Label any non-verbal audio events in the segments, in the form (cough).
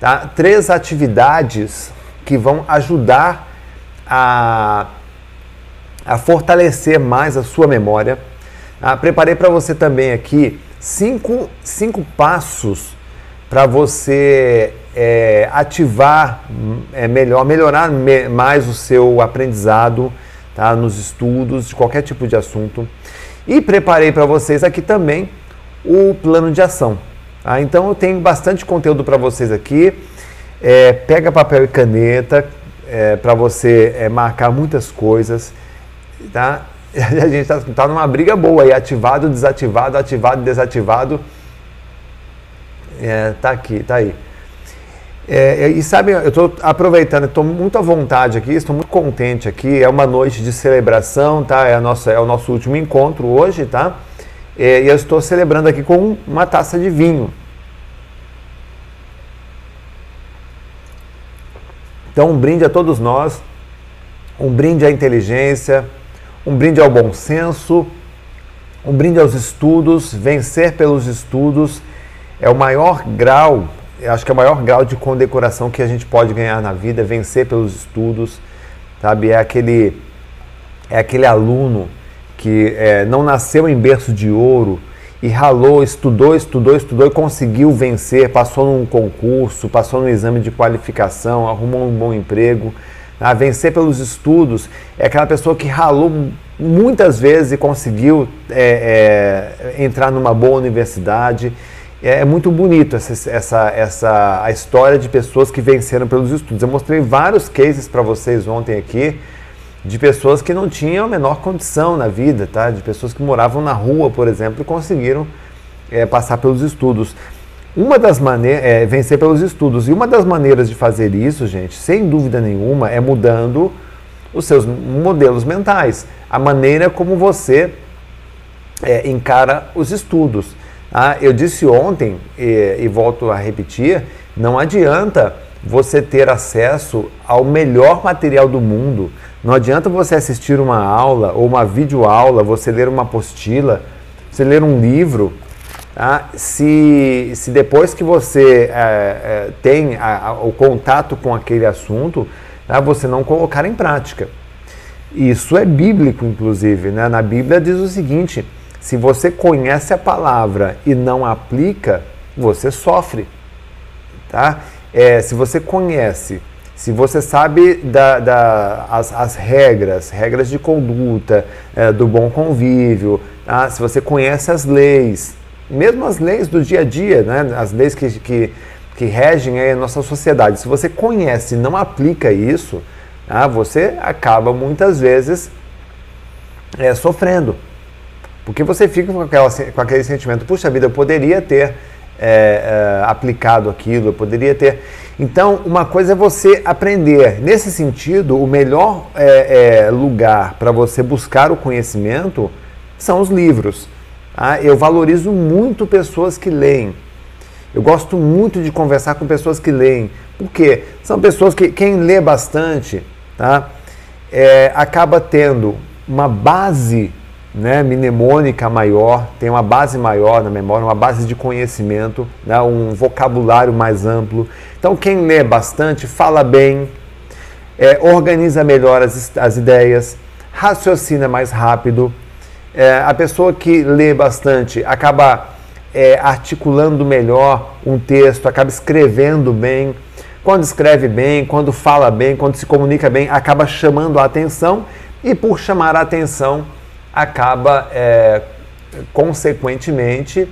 tá? três atividades que vão ajudar a, a fortalecer mais a sua memória. Tá? Preparei para você também aqui cinco, cinco passos para você é, ativar é, melhor, melhorar me, mais o seu aprendizado tá, nos estudos, de qualquer tipo de assunto. E preparei para vocês aqui também o plano de ação. Tá? Então eu tenho bastante conteúdo para vocês aqui. É, pega papel e caneta é, para você é, marcar muitas coisas. Tá? (laughs) A gente está tá numa briga boa aí, ativado, desativado, ativado, desativado. É, tá aqui, tá aí. É, e sabe, eu estou aproveitando, estou muito à vontade aqui, estou muito contente aqui. É uma noite de celebração, tá? É, nossa, é o nosso último encontro hoje, tá? É, e eu estou celebrando aqui com uma taça de vinho. Então, um brinde a todos nós, um brinde à inteligência, um brinde ao bom senso, um brinde aos estudos. Vencer pelos estudos é o maior grau acho que é o maior grau de condecoração que a gente pode ganhar na vida, vencer pelos estudos, sabe? É aquele, é aquele aluno que é, não nasceu em berço de ouro e ralou, estudou, estudou, estudou e conseguiu vencer, passou num concurso, passou no exame de qualificação, arrumou um bom emprego. A vencer pelos estudos é aquela pessoa que ralou muitas vezes e conseguiu é, é, entrar numa boa universidade é, é muito bonito essa, essa, essa a história de pessoas que venceram pelos estudos. Eu mostrei vários cases para vocês ontem aqui de pessoas que não tinham a menor condição na vida, tá? De pessoas que moravam na rua, por exemplo, e conseguiram é, passar pelos estudos. Uma das maneiras é vencer pelos estudos. E uma das maneiras de fazer isso, gente, sem dúvida nenhuma, é mudando os seus modelos mentais, a maneira como você é, encara os estudos. Ah, eu disse ontem, e, e volto a repetir, não adianta você ter acesso ao melhor material do mundo. Não adianta você assistir uma aula ou uma videoaula, você ler uma apostila, você ler um livro, tá? se, se depois que você é, é, tem a, a, o contato com aquele assunto, tá? você não colocar em prática. Isso é bíblico, inclusive. Né? Na Bíblia diz o seguinte: se você conhece a palavra e não aplica, você sofre. Tá? É, se você conhece, se você sabe da, da, as, as regras, regras de conduta, é, do bom convívio, tá? se você conhece as leis, mesmo as leis do dia a dia, né? as leis que, que, que regem a nossa sociedade, se você conhece e não aplica isso, tá? você acaba muitas vezes é, sofrendo. Porque você fica com, aquela, com aquele sentimento, puxa vida, eu poderia ter é, é, aplicado aquilo, eu poderia ter. Então, uma coisa é você aprender. Nesse sentido, o melhor é, é lugar para você buscar o conhecimento são os livros. Tá? Eu valorizo muito pessoas que leem. Eu gosto muito de conversar com pessoas que leem. Por quê? São pessoas que, quem lê bastante, tá? É, acaba tendo uma base né, mnemônica maior, tem uma base maior na memória, uma base de conhecimento, né, um vocabulário mais amplo. Então, quem lê bastante fala bem, é, organiza melhor as, as ideias, raciocina mais rápido. É, a pessoa que lê bastante acaba é, articulando melhor um texto, acaba escrevendo bem. Quando escreve bem, quando fala bem, quando se comunica bem, acaba chamando a atenção e, por chamar a atenção, acaba, é, consequentemente,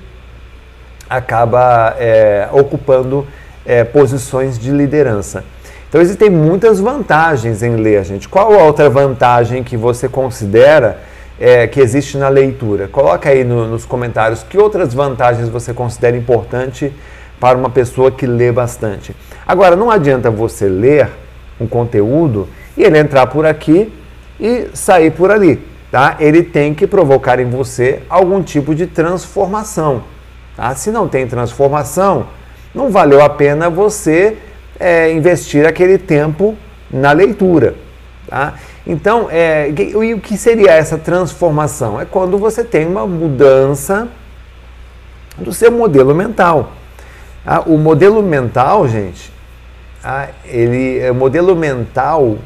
acaba é, ocupando é, posições de liderança. Então existem muitas vantagens em ler, gente. Qual outra vantagem que você considera é, que existe na leitura? Coloca aí no, nos comentários que outras vantagens você considera importante para uma pessoa que lê bastante. Agora, não adianta você ler um conteúdo e ele entrar por aqui e sair por ali tá? ele tem que provocar em você algum tipo de transformação. Tá? Se não tem transformação, não valeu a pena você é, investir aquele tempo na leitura. Tá? Então, é, o que seria essa transformação? É quando você tem uma mudança do seu modelo mental. Ah, o modelo mental, gente, ah, ele, o modelo mental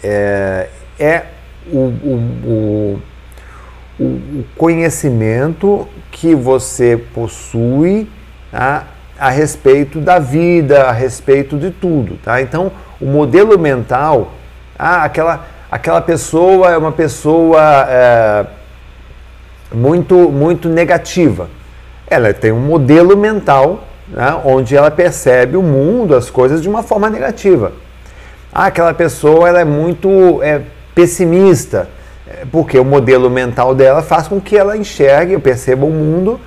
é, é o, o, o, conhecimento que você possui tá, a respeito da vida, a respeito de tudo. Tá? Então, o modelo mental, ah, aquela, aquela pessoa é uma pessoa é, muito, muito negativa. Ela tem um modelo mental né, onde ela percebe o mundo, as coisas de uma forma negativa. Ah, aquela pessoa ela é muito é, pessimista, é, porque o modelo mental dela faz com que ela enxergue, perceba o mundo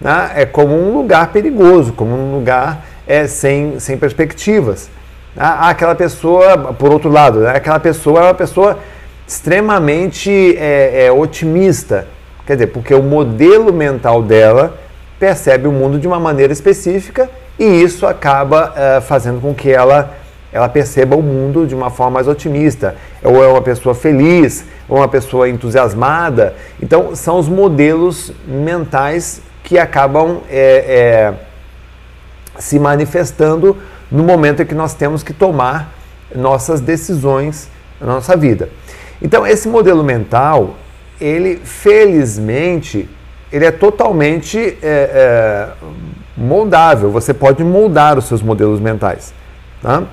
né, é como um lugar perigoso, como um lugar é, sem, sem perspectivas. Ah, aquela pessoa, por outro lado, né, aquela pessoa é uma pessoa extremamente é, é, otimista, quer dizer, porque o modelo mental dela percebe o mundo de uma maneira específica e isso acaba uh, fazendo com que ela, ela perceba o mundo de uma forma mais otimista. Ou é uma pessoa feliz, ou uma pessoa entusiasmada. Então, são os modelos mentais que acabam é, é, se manifestando no momento em que nós temos que tomar nossas decisões na nossa vida. Então, esse modelo mental, ele felizmente ele é totalmente é, é, moldável. Você pode moldar os seus modelos mentais. Tá?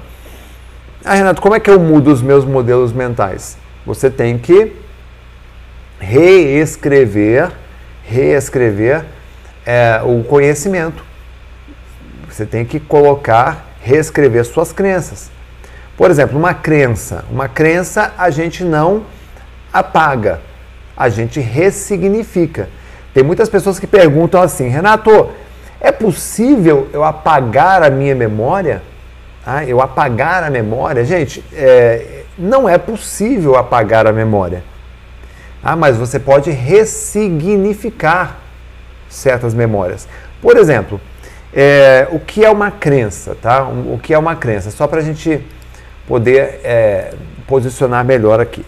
Ah, Renato, como é que eu mudo os meus modelos mentais? Você tem que reescrever, reescrever é, o conhecimento. Você tem que colocar, reescrever suas crenças. Por exemplo, uma crença. Uma crença a gente não apaga, a gente ressignifica. Tem muitas pessoas que perguntam assim, Renato, é possível eu apagar a minha memória? Ah, eu apagar a memória? Gente, é, não é possível apagar a memória. Ah, mas você pode ressignificar certas memórias. Por exemplo, é, o que é uma crença, tá? O que é uma crença? Só para a gente poder é, posicionar melhor aqui.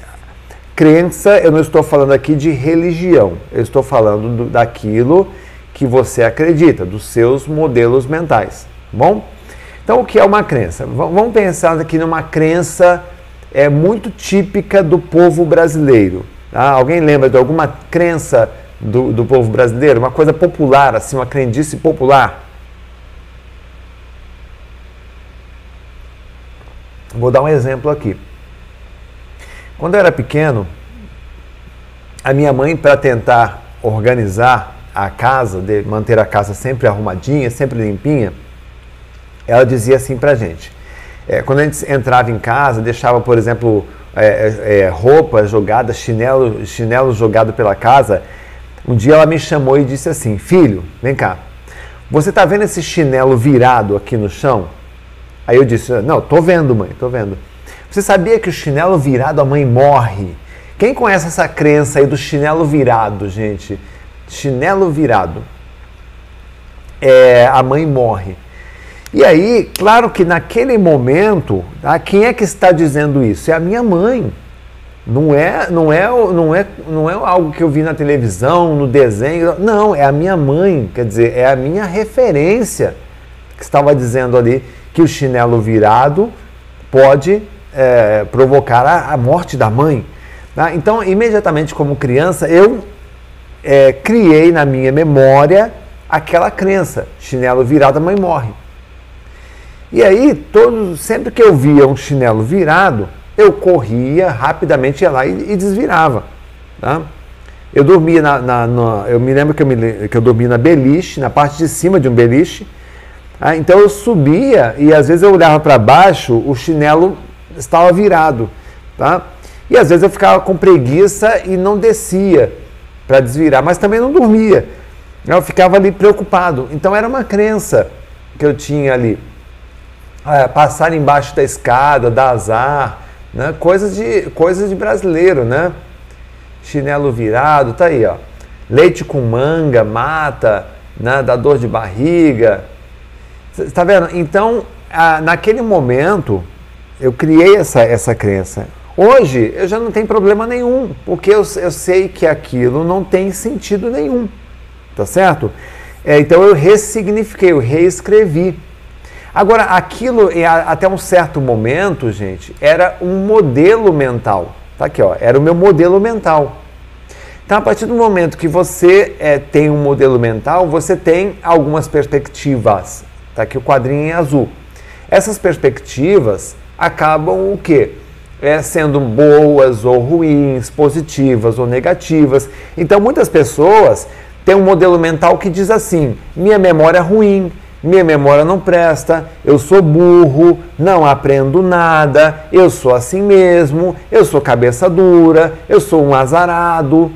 Crença, eu não estou falando aqui de religião, eu estou falando do, daquilo que você acredita, dos seus modelos mentais, tá bom? Então, o que é uma crença? Vamos pensar aqui numa crença é muito típica do povo brasileiro. Tá? Alguém lembra de alguma crença do, do povo brasileiro? Uma coisa popular, assim, uma crendice popular? Vou dar um exemplo aqui. Quando eu era pequeno, a minha mãe, para tentar organizar a casa, de manter a casa sempre arrumadinha, sempre limpinha, ela dizia assim para gente. É, quando a gente entrava em casa, deixava, por exemplo, é, é, é, roupa jogada, chinelo, chinelo jogado pela casa, um dia ela me chamou e disse assim: Filho, vem cá, você está vendo esse chinelo virado aqui no chão? Aí eu disse: Não, tô vendo, mãe, tô vendo. Você sabia que o chinelo virado a mãe morre? Quem conhece essa crença aí do chinelo virado, gente? Chinelo virado. É, a mãe morre. E aí, claro que naquele momento, tá, quem é que está dizendo isso? É a minha mãe. Não é, não é, não é, não é algo que eu vi na televisão, no desenho. Não, é a minha mãe. Quer dizer, é a minha referência que estava dizendo ali que o chinelo virado pode é, provocar a, a, morte da mãe. Tá? Então, imediatamente como criança, eu é, criei na minha memória aquela crença: chinelo virado, a mãe morre. E aí, sempre que eu via um chinelo virado, eu corria rapidamente, ia lá e, e desvirava. Tá? Eu dormia na, na, na, Eu me lembro que eu, me, que eu dormia na beliche, na parte de cima de um beliche. Tá? Então eu subia e às vezes eu olhava para baixo, o chinelo estava virado, tá? E às vezes eu ficava com preguiça e não descia para desvirar, mas também não dormia. Eu ficava ali preocupado. Então era uma crença que eu tinha ali. É, passar embaixo da escada, dar azar, né? coisas, de, coisas de brasileiro, né? Chinelo virado, tá aí, ó. Leite com manga, mata, né? dá dor de barriga. Está vendo? Então, naquele momento, eu criei essa, essa crença. Hoje eu já não tenho problema nenhum, porque eu, eu sei que aquilo não tem sentido nenhum, tá certo? É, então eu ressignifiquei, eu reescrevi. Agora, aquilo, até um certo momento, gente, era um modelo mental. Tá aqui, ó, era o meu modelo mental. Então, a partir do momento que você é, tem um modelo mental, você tem algumas perspectivas. Tá aqui o quadrinho em azul. Essas perspectivas acabam o quê? É, sendo boas ou ruins, positivas ou negativas. Então, muitas pessoas têm um modelo mental que diz assim: minha memória é ruim, minha memória não presta, eu sou burro, não aprendo nada, eu sou assim mesmo, eu sou cabeça dura, eu sou um azarado.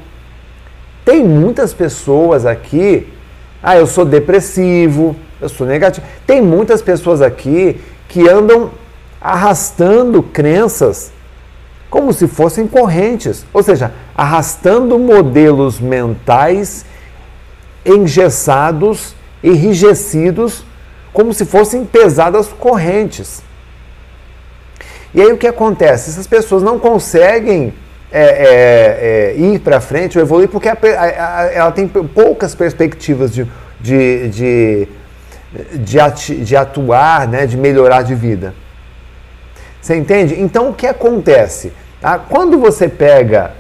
Tem muitas pessoas aqui, ah, eu sou depressivo, eu sou negativo. Tem muitas pessoas aqui que andam arrastando crenças como se fossem correntes, ou seja, arrastando modelos mentais engessados, enrijecidos, como se fossem pesadas correntes. E aí o que acontece? Essas pessoas não conseguem é, é, é, ir para frente ou evoluir porque a, a, a, ela tem poucas perspectivas de, de, de de, ati, de atuar, né, de melhorar de vida. Você entende? Então o que acontece? Tá? Quando você pega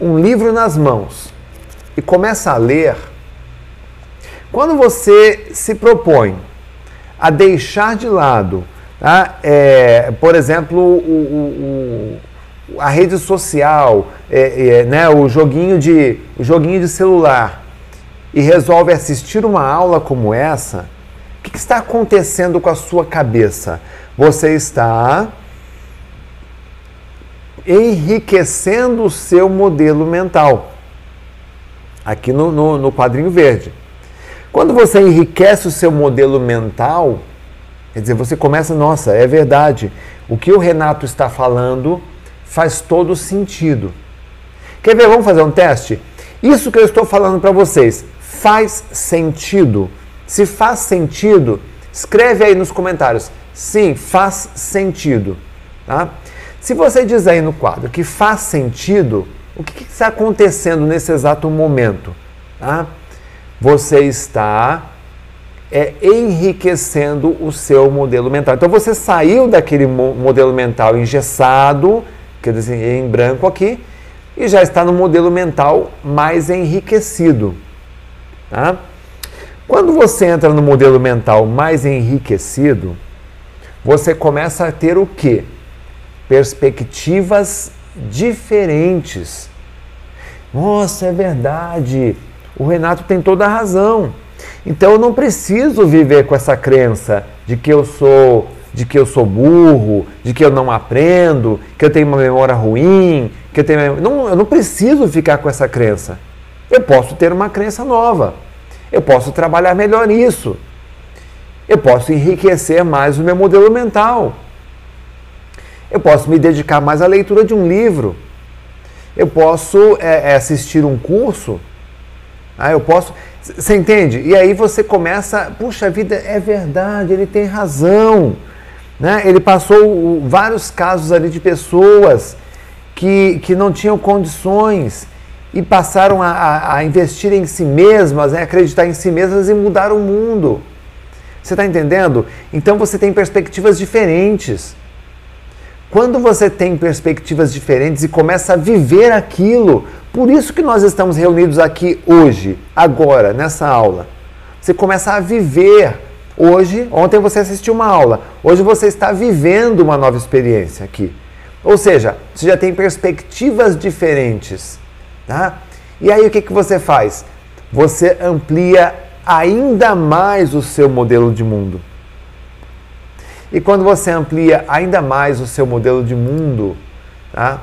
um livro nas mãos e começa a ler, quando você se propõe a deixar de lado, tá? é, por exemplo, o, o, a rede social, é, é, né, o, joguinho de, o joguinho de celular, e resolve assistir uma aula como essa, o que está acontecendo com a sua cabeça? Você está enriquecendo o seu modelo mental. Aqui no, no, no quadrinho verde. Quando você enriquece o seu modelo mental, quer dizer, você começa, nossa, é verdade. O que o Renato está falando faz todo sentido. Quer ver? Vamos fazer um teste? Isso que eu estou falando para vocês faz sentido se faz sentido, escreve aí nos comentários. Sim, faz sentido. Tá? Se você diz aí no quadro que faz sentido, o que, está acontecendo nesse exato momento? Tá? Você está é, enriquecendo o seu modelo mental. Então você saiu daquele modelo mental engessado, quer dizer, em branco aqui, e já está no modelo mental mais enriquecido. Tá? Quando você entra no modelo mental mais enriquecido, você começa a ter o quê? Perspectivas diferentes. Nossa, é verdade. O Renato tem toda a razão. Então eu não preciso viver com essa crença de que eu sou de que eu sou burro, de que eu não aprendo, que eu tenho uma memória ruim, que eu tenho não, eu não preciso ficar com essa crença. Eu posso ter uma crença nova. Eu posso trabalhar melhor nisso. Eu posso enriquecer mais o meu modelo mental. Eu posso me dedicar mais à leitura de um livro. Eu posso é, é assistir um curso. Ah, eu posso. Você entende? E aí você começa, puxa vida, é verdade, ele tem razão. Né? Ele passou vários casos ali de pessoas que, que não tinham condições e passaram a, a, a investir em si mesmas, né? acreditar em si mesmas e mudar o mundo. Você está entendendo? Então você tem perspectivas diferentes. Quando você tem perspectivas diferentes e começa a viver aquilo, por isso que nós estamos reunidos aqui hoje, agora, nessa aula. Você começa a viver. Hoje, ontem você assistiu uma aula, hoje você está vivendo uma nova experiência aqui. Ou seja, você já tem perspectivas diferentes. Tá? E aí o que, que você faz? Você amplia ainda mais o seu modelo de mundo. E quando você amplia ainda mais o seu modelo de mundo, tá?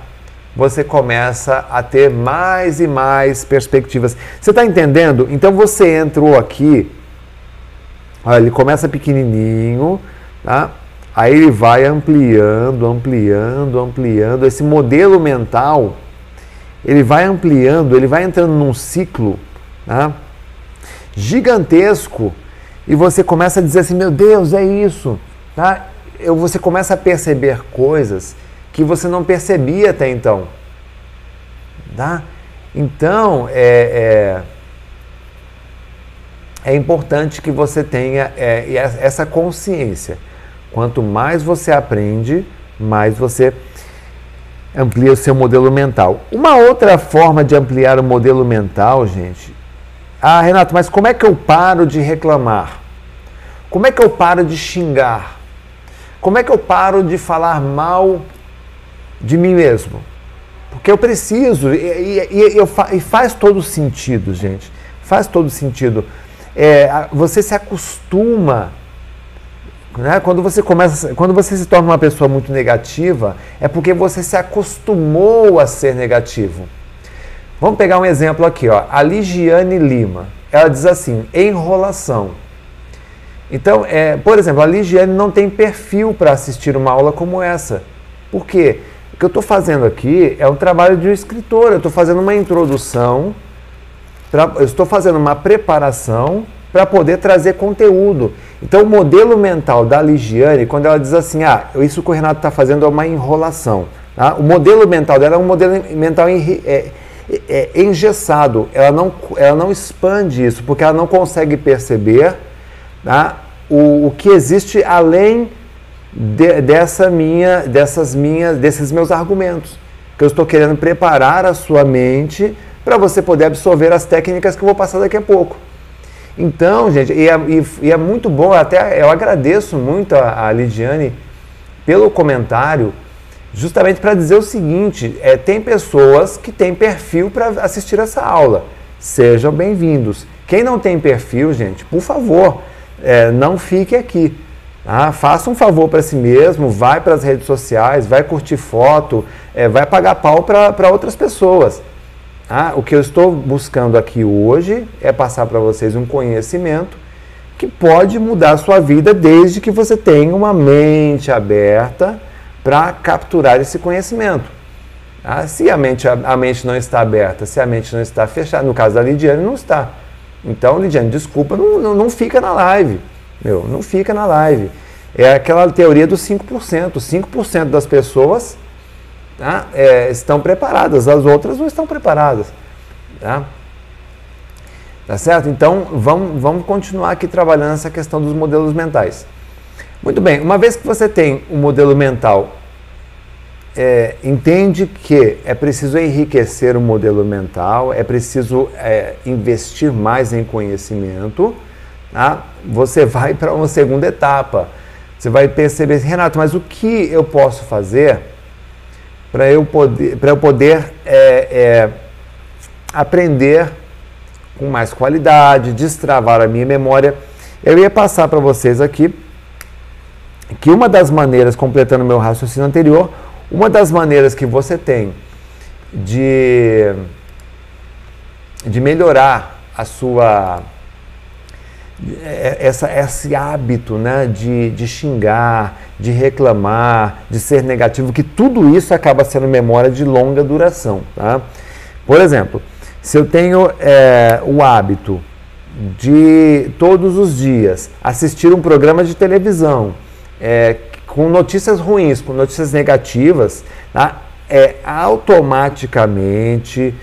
você começa a ter mais e mais perspectivas. Você está entendendo? Então você entrou aqui, olha, ele começa pequenininho, tá? aí ele vai ampliando, ampliando, ampliando. Esse modelo mental ele vai ampliando, ele vai entrando num ciclo né, gigantesco e você começa a dizer assim: meu Deus, é isso. Tá? Eu, você começa a perceber coisas que você não percebia até então. Tá? Então, é, é, é importante que você tenha é, essa consciência. Quanto mais você aprende, mais você amplia o seu modelo mental. Uma outra forma de ampliar o modelo mental, gente. Ah, Renato, mas como é que eu paro de reclamar? Como é que eu paro de xingar? Como é que eu paro de falar mal de mim mesmo? Porque eu preciso, e, e, e, eu, e faz todo sentido, gente. Faz todo sentido. É, você se acostuma né? Quando você começa, quando você se torna uma pessoa muito negativa, é porque você se acostumou a ser negativo. Vamos pegar um exemplo aqui, ó. A Ligiane Lima. Ela diz assim: enrolação. Então, é, por exemplo, a Ligiane não tem perfil para assistir uma aula como essa. Por quê? O que eu estou fazendo aqui é um trabalho de um escritor. Eu estou fazendo uma introdução, pra, eu estou fazendo uma preparação para poder trazer conteúdo. Então, o modelo mental da Ligiane, quando ela diz assim, ah, isso que o Renato está fazendo é uma enrolação. Tá? O modelo mental dela é um modelo mental é, é, é, engessado. Ela não, ela não expande isso, porque ela não consegue perceber tá? o, o que existe além de, dessa minha, dessas minhas, desses meus argumentos. Que eu estou querendo preparar a sua mente para você poder absorver as técnicas que eu vou passar daqui a pouco. Então, gente, e é, e, é muito bom, até eu agradeço muito a, a Lidiane pelo comentário, justamente para dizer o seguinte: é, tem pessoas que têm perfil para assistir essa aula. Sejam bem-vindos. Quem não tem perfil, gente, por favor, é, não fique aqui. Tá? Faça um favor para si mesmo, vai para as redes sociais, vai curtir foto, é, vai pagar pau para outras pessoas. Ah, o que eu estou buscando aqui hoje é passar para vocês um conhecimento que pode mudar a sua vida desde que você tenha uma mente aberta para capturar esse conhecimento. Ah, se a mente, a mente não está aberta, se a mente não está fechada, no caso da Lidiane, não está. Então, Lidiane, desculpa, não, não, não fica na live. Meu, não fica na live. É aquela teoria dos 5%. 5% das pessoas tá? é, estão preparadas, as outras não estão preparadas. Tá? Tá certo? Então vamos, vamos continuar aqui trabalhando essa questão dos modelos mentais. Muito bem, uma vez que você tem um modelo mental, é, entende que é preciso enriquecer o modelo mental, é preciso é, investir mais em conhecimento, tá? você vai para uma segunda etapa. Você vai perceber, Renato, mas o que eu posso fazer para eu poder, eu poder é, é, aprender com mais qualidade, destravar a minha memória. Eu ia passar para vocês aqui que uma das maneiras, completando meu raciocínio anterior, uma das maneiras que você tem de, de melhorar a sua é, essa, esse hábito né, de, de xingar, de reclamar, de ser negativo, que tudo isso acaba sendo memória de longa duração. Tá? Por exemplo, se eu tenho é, o hábito de todos os dias assistir um programa de televisão é, com notícias ruins, com notícias negativas, tá? é automaticamente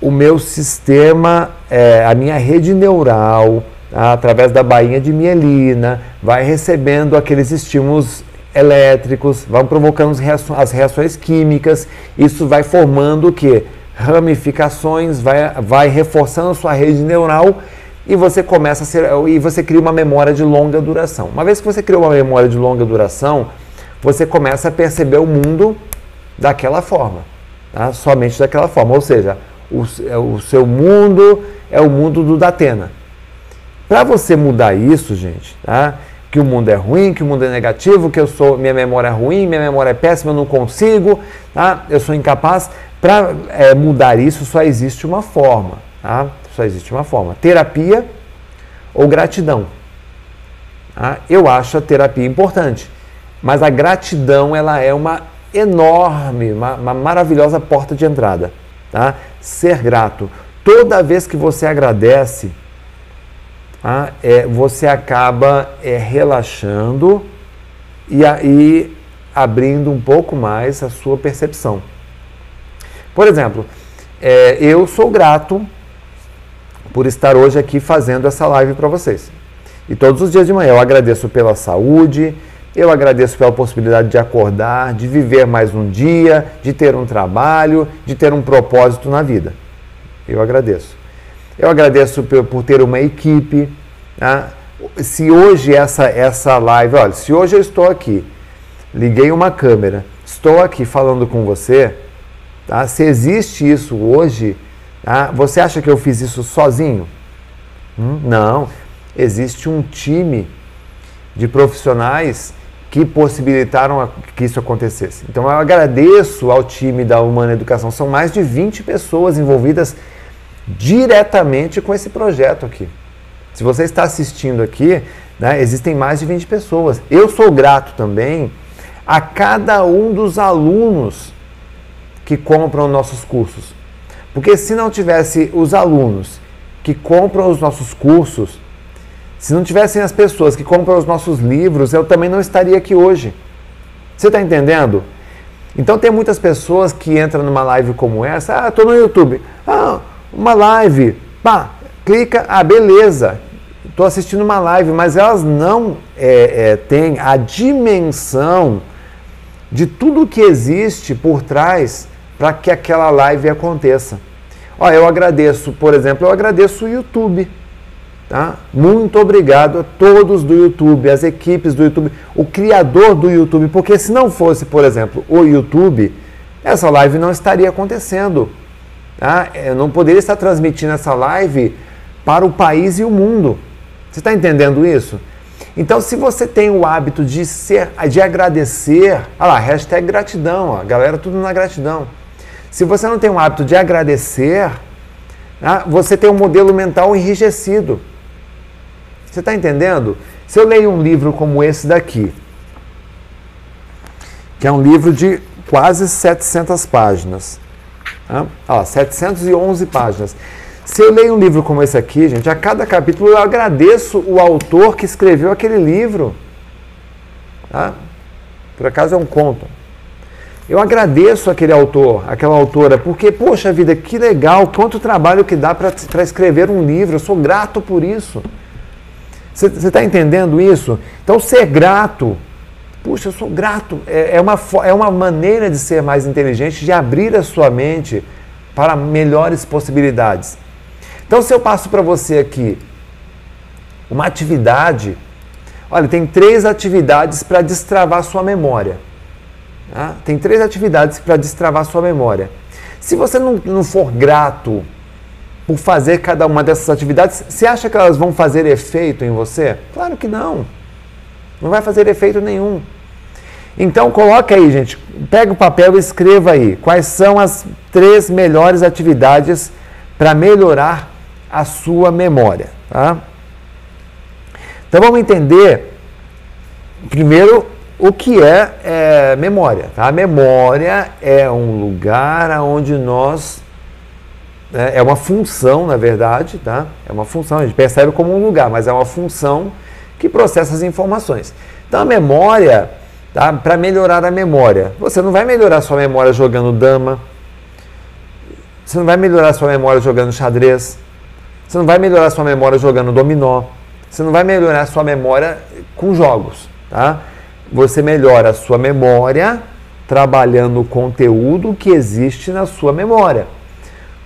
o meu sistema, é, a minha rede neural, através da bainha de mielina, vai recebendo aqueles estímulos elétricos, vão provocando as reações químicas, isso vai formando o que? Ramificações, vai, vai reforçando sua rede neural e você começa a ser, e você cria uma memória de longa duração. Uma vez que você criou uma memória de longa duração, você começa a perceber o mundo daquela forma, tá? somente daquela forma. Ou seja, o, o seu mundo é o mundo do Datena. Para você mudar isso, gente, tá? que o mundo é ruim, que o mundo é negativo, que eu sou, minha memória é ruim, minha memória é péssima, eu não consigo, tá? eu sou incapaz. Para é, mudar isso, só existe uma forma. Tá? Só existe uma forma: terapia ou gratidão. Tá? Eu acho a terapia importante, mas a gratidão ela é uma enorme, uma, uma maravilhosa porta de entrada. Tá? Ser grato. Toda vez que você agradece, ah, é, você acaba é, relaxando e aí abrindo um pouco mais a sua percepção. Por exemplo, é, eu sou grato por estar hoje aqui fazendo essa live para vocês. E todos os dias de manhã eu agradeço pela saúde, eu agradeço pela possibilidade de acordar, de viver mais um dia, de ter um trabalho, de ter um propósito na vida. Eu agradeço. Eu agradeço por ter uma equipe. Né? Se hoje essa, essa live, olha, se hoje eu estou aqui, liguei uma câmera, estou aqui falando com você, tá? se existe isso hoje, tá? você acha que eu fiz isso sozinho? Hum? Não existe um time de profissionais que possibilitaram que isso acontecesse. Então eu agradeço ao time da Humana Educação. São mais de 20 pessoas envolvidas diretamente com esse projeto aqui. Se você está assistindo aqui, né, existem mais de 20 pessoas. Eu sou grato também a cada um dos alunos que compram nossos cursos. Porque se não tivesse os alunos que compram os nossos cursos, se não tivessem as pessoas que compram os nossos livros, eu também não estaria aqui hoje. Você está entendendo? Então tem muitas pessoas que entram numa live como essa, ah, estou no YouTube, ah, uma live, pá, clica, ah, beleza, estou assistindo uma live, mas elas não é, é, têm a dimensão de tudo que existe por trás para que aquela live aconteça. Ó, eu agradeço, por exemplo, eu agradeço o YouTube. Tá? Muito obrigado a todos do YouTube, as equipes do YouTube, o criador do YouTube, porque se não fosse, por exemplo, o YouTube, essa live não estaria acontecendo. Tá? Eu não poderia estar transmitindo essa live para o país e o mundo. Você está entendendo isso? Então, se você tem o hábito de ser, de agradecer, olha lá, hashtag gratidão, ó, galera, tudo na gratidão. Se você não tem o hábito de agradecer, tá? você tem um modelo mental enrijecido. Você está entendendo? Se eu leio um livro como esse daqui, que é um livro de quase 700 páginas, tá? Ó, 711 páginas. Se eu leio um livro como esse aqui, gente, a cada capítulo eu agradeço o autor que escreveu aquele livro. Tá? Por acaso é um conto. Eu agradeço aquele autor, aquela autora, porque, poxa vida, que legal, quanto trabalho que dá para escrever um livro, eu sou grato por isso. Você está entendendo isso? Então, ser grato, puxa, eu sou grato, é, é, uma, é uma maneira de ser mais inteligente, de abrir a sua mente para melhores possibilidades. Então, se eu passo para você aqui uma atividade, olha, tem três atividades para destravar sua memória. Tá? Tem três atividades para destravar sua memória. Se você não, não for grato por fazer cada uma dessas atividades, você acha que elas vão fazer efeito em você? Claro que não. Não vai fazer efeito nenhum. Então coloca aí, gente, pega o papel e escreva aí quais são as três melhores atividades para melhorar a sua memória, tá? Então vamos entender primeiro o que é, é memória. Tá? A memória é um lugar onde nós né? É uma função, na verdade, tá? É uma função, a gente percebe como um lugar, mas é uma função que processa as informações. Então a memória, tá? Para melhorar a memória, você não vai melhorar sua memória jogando dama, você não vai melhorar sua memória jogando xadrez, você não vai melhorar sua memória jogando dominó, você não vai melhorar sua memória com jogos, tá? Você melhora a sua memória trabalhando o conteúdo que existe na sua memória.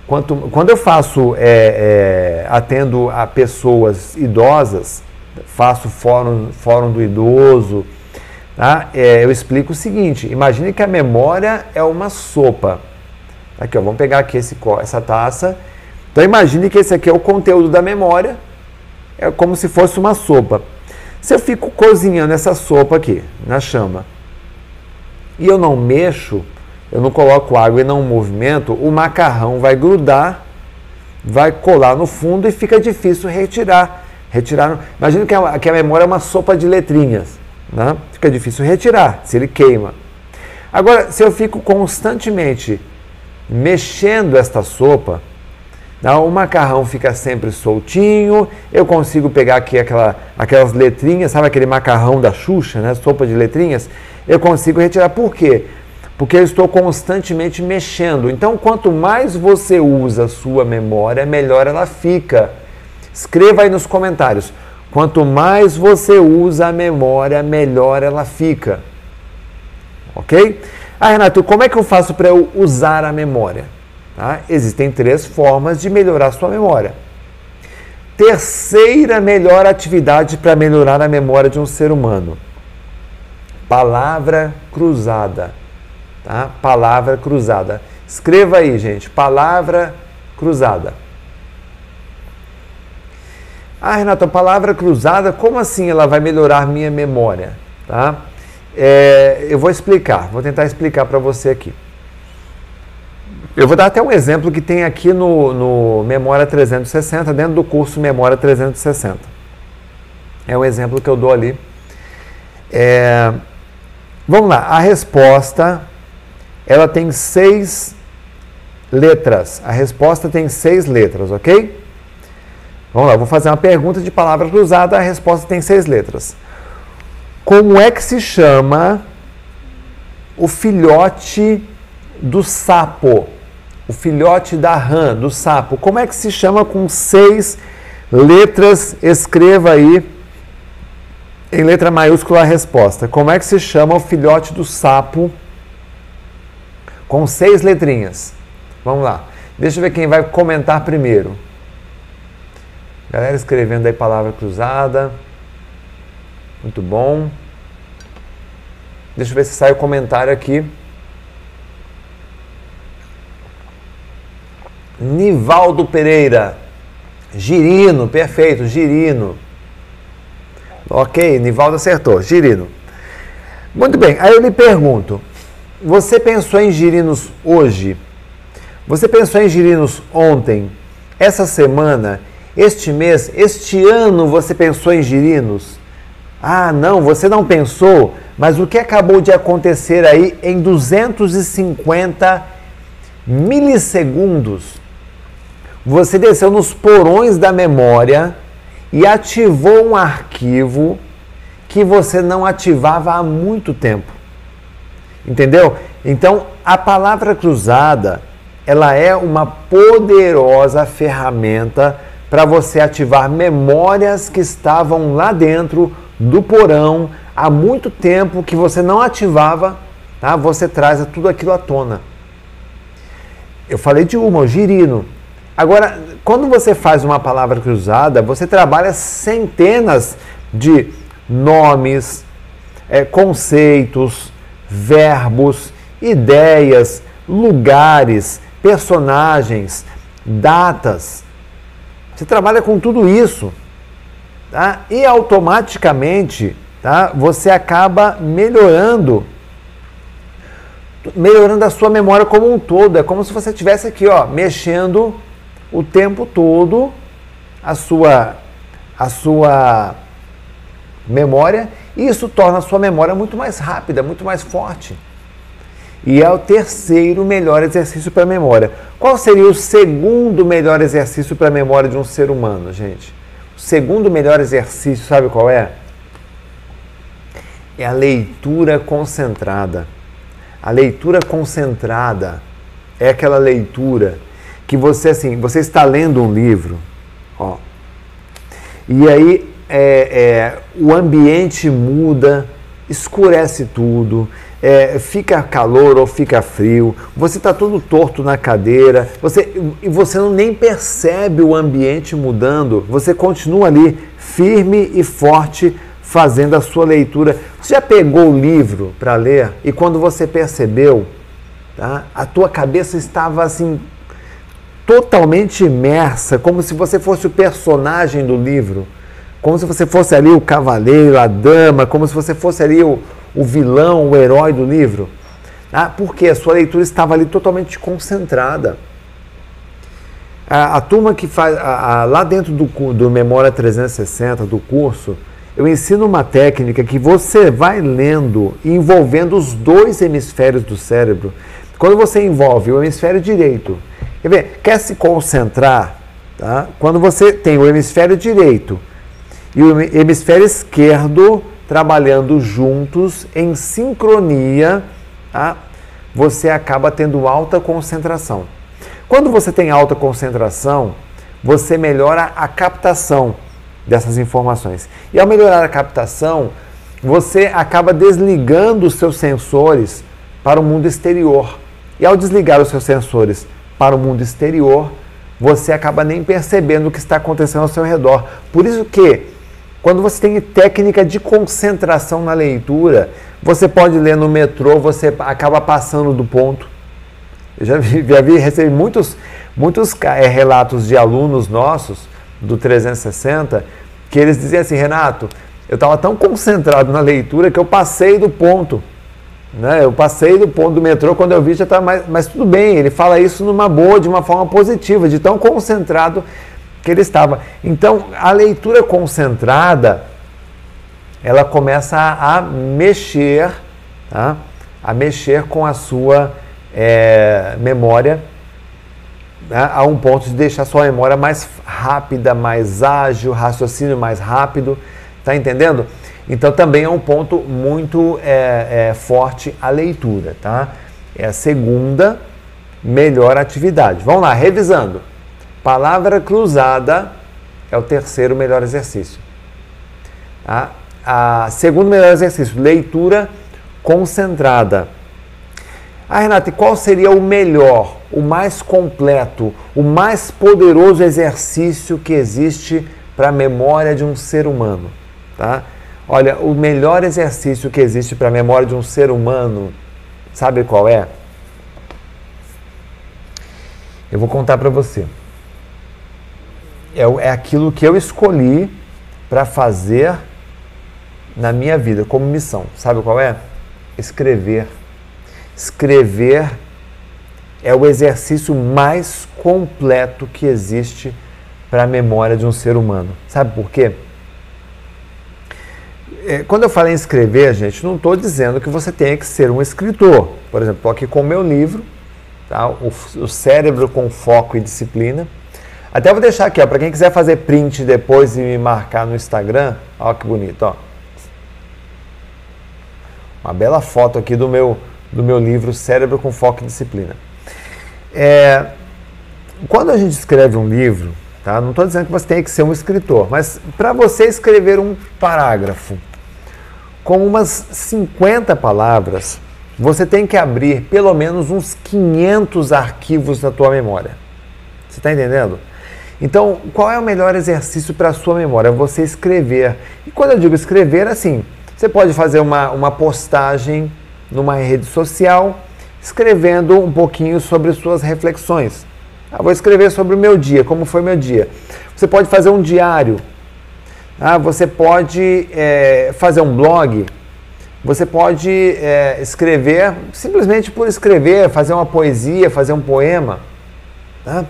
Quanto, quando eu faço, é, é, atendo a pessoas idosas, faço fórum, fórum do idoso, tá? É, eu explico o seguinte: imagine que a memória é uma sopa. Aqui, ó, vamos pegar aqui esse, essa taça. Então imagine que esse aqui é o conteúdo da memória, é como se fosse uma sopa. Se eu fico cozinhando essa sopa aqui na chama e eu não mexo, eu não coloco água e não movimento, o macarrão vai grudar, vai colar no fundo e fica difícil retirar. retirar Imagina que a, que a memória é uma sopa de letrinhas. Né? Fica difícil retirar, se ele queima. Agora, se eu fico constantemente mexendo esta sopa, o macarrão fica sempre soltinho, eu consigo pegar aqui aquela, aquelas letrinhas, sabe aquele macarrão da Xuxa, né? sopa de letrinhas? Eu consigo retirar. Por quê? Porque eu estou constantemente mexendo. Então, quanto mais você usa a sua memória, melhor ela fica. Escreva aí nos comentários. Quanto mais você usa a memória, melhor ela fica. Ok? Ah, Renato, como é que eu faço para eu usar a memória? Tá? Existem três formas de melhorar a sua memória. Terceira melhor atividade para melhorar a memória de um ser humano: palavra cruzada. Tá? Palavra cruzada. Escreva aí, gente. Palavra cruzada. Ah, Renato, palavra cruzada, como assim ela vai melhorar minha memória? Tá? É, eu vou explicar, vou tentar explicar para você aqui. Eu vou dar até um exemplo que tem aqui no, no Memória 360, dentro do curso Memória 360. É um exemplo que eu dou ali. É, vamos lá, a resposta ela tem seis letras. A resposta tem seis letras, ok? Vamos lá, vou fazer uma pergunta de palavra cruzada, a resposta tem seis letras. Como é que se chama o filhote do sapo? O filhote da rã, do sapo. Como é que se chama com seis letras? Escreva aí em letra maiúscula a resposta. Como é que se chama o filhote do sapo com seis letrinhas? Vamos lá. Deixa eu ver quem vai comentar primeiro. Galera escrevendo aí palavra cruzada. Muito bom. Deixa eu ver se sai o comentário aqui. Nivaldo Pereira. Girino, perfeito, Girino. Ok, Nivaldo acertou, Girino. Muito bem, aí eu lhe pergunto: você pensou em girinos hoje? Você pensou em girinos ontem? Essa semana? Este mês? Este ano você pensou em girinos? Ah, não, você não pensou, mas o que acabou de acontecer aí em 250 milissegundos? Você desceu nos porões da memória e ativou um arquivo que você não ativava há muito tempo. Entendeu? Então, a palavra cruzada, ela é uma poderosa ferramenta para você ativar memórias que estavam lá dentro do porão há muito tempo que você não ativava, tá? Você traz tudo aquilo à tona. Eu falei de uma, o girino. Agora, quando você faz uma palavra cruzada, você trabalha centenas de nomes, é, conceitos, verbos, ideias, lugares, personagens, datas. Você trabalha com tudo isso tá? e automaticamente tá? você acaba melhorando melhorando a sua memória como um todo. É como se você estivesse aqui, ó, mexendo o tempo todo a sua a sua memória e isso torna a sua memória muito mais rápida, muito mais forte. E é o terceiro melhor exercício para a memória. Qual seria o segundo melhor exercício para a memória de um ser humano, gente? segundo melhor exercício, sabe qual é? É a leitura concentrada. A leitura concentrada é aquela leitura que você assim, você está lendo um livro, ó, e aí é, é, o ambiente muda, escurece tudo, é, fica calor ou fica frio, você está todo torto na cadeira, você, e você não nem percebe o ambiente mudando, você continua ali firme e forte fazendo a sua leitura. Você já pegou o livro para ler e quando você percebeu, tá, a tua cabeça estava assim totalmente imersa, como se você fosse o personagem do livro, como se você fosse ali o cavaleiro, a dama, como se você fosse ali o, o vilão, o herói do livro? Ah, porque a sua leitura estava ali totalmente concentrada. A, a turma que faz, a, a, lá dentro do, do Memória 360, do curso, eu ensino uma técnica que você vai lendo envolvendo os dois hemisférios do cérebro. Quando você envolve o hemisfério direito, quer ver, quer se concentrar, tá? Quando você tem o hemisfério direito e o hemisfério esquerdo trabalhando juntos em sincronia, tá? você acaba tendo alta concentração. Quando você tem alta concentração, você melhora a captação dessas informações. E ao melhorar a captação, você acaba desligando os seus sensores para o mundo exterior. E ao desligar os seus sensores para o mundo exterior, você acaba nem percebendo o que está acontecendo ao seu redor. Por isso que, quando você tem técnica de concentração na leitura, você pode ler no metrô, você acaba passando do ponto. Eu já vi, já vi recebi muitos, muitos é, relatos de alunos nossos do 360 que eles diziam assim, Renato, eu estava tão concentrado na leitura que eu passei do ponto. Né? Eu passei do ponto do metrô, quando eu vi já estava mais. Mas tudo bem, ele fala isso numa boa, de uma forma positiva, de tão concentrado que ele estava. Então, a leitura concentrada, ela começa a, a mexer, tá? a mexer com a sua é, memória, né? a um ponto de deixar sua memória mais rápida, mais ágil, raciocínio mais rápido. Tá entendendo? Então também é um ponto muito é, é, forte a leitura, tá? É a segunda melhor atividade. Vamos lá, revisando. Palavra cruzada é o terceiro melhor exercício. Tá? A segundo melhor exercício, leitura concentrada. Ah, Renata, e qual seria o melhor, o mais completo, o mais poderoso exercício que existe para a memória de um ser humano? Tá? Olha, o melhor exercício que existe para a memória de um ser humano, sabe qual é? Eu vou contar para você. É, é aquilo que eu escolhi para fazer na minha vida como missão. Sabe qual é? Escrever. Escrever é o exercício mais completo que existe para a memória de um ser humano. Sabe por quê? É, quando eu falo em escrever, gente, não estou dizendo que você tenha que ser um escritor. Por exemplo, estou aqui com o meu livro, tá? o, o Cérebro com Foco e Disciplina. Até vou deixar aqui, para quem quiser fazer print depois e me marcar no Instagram, olha que bonito, ó. Uma bela foto aqui do meu, do meu livro Cérebro com Foco e Disciplina. É, quando a gente escreve um livro, tá? não estou dizendo que você tem que ser um escritor, mas para você escrever um parágrafo, com umas 50 palavras, você tem que abrir pelo menos uns 500 arquivos da tua memória. Você está entendendo? Então, qual é o melhor exercício para a sua memória? Você escrever. E quando eu digo escrever, assim, você pode fazer uma, uma postagem numa rede social, escrevendo um pouquinho sobre suas reflexões. Ah, vou escrever sobre o meu dia, como foi meu dia. Você pode fazer um diário ah, você pode é, fazer um blog, você pode é, escrever, simplesmente por escrever, fazer uma poesia, fazer um poema. Tá?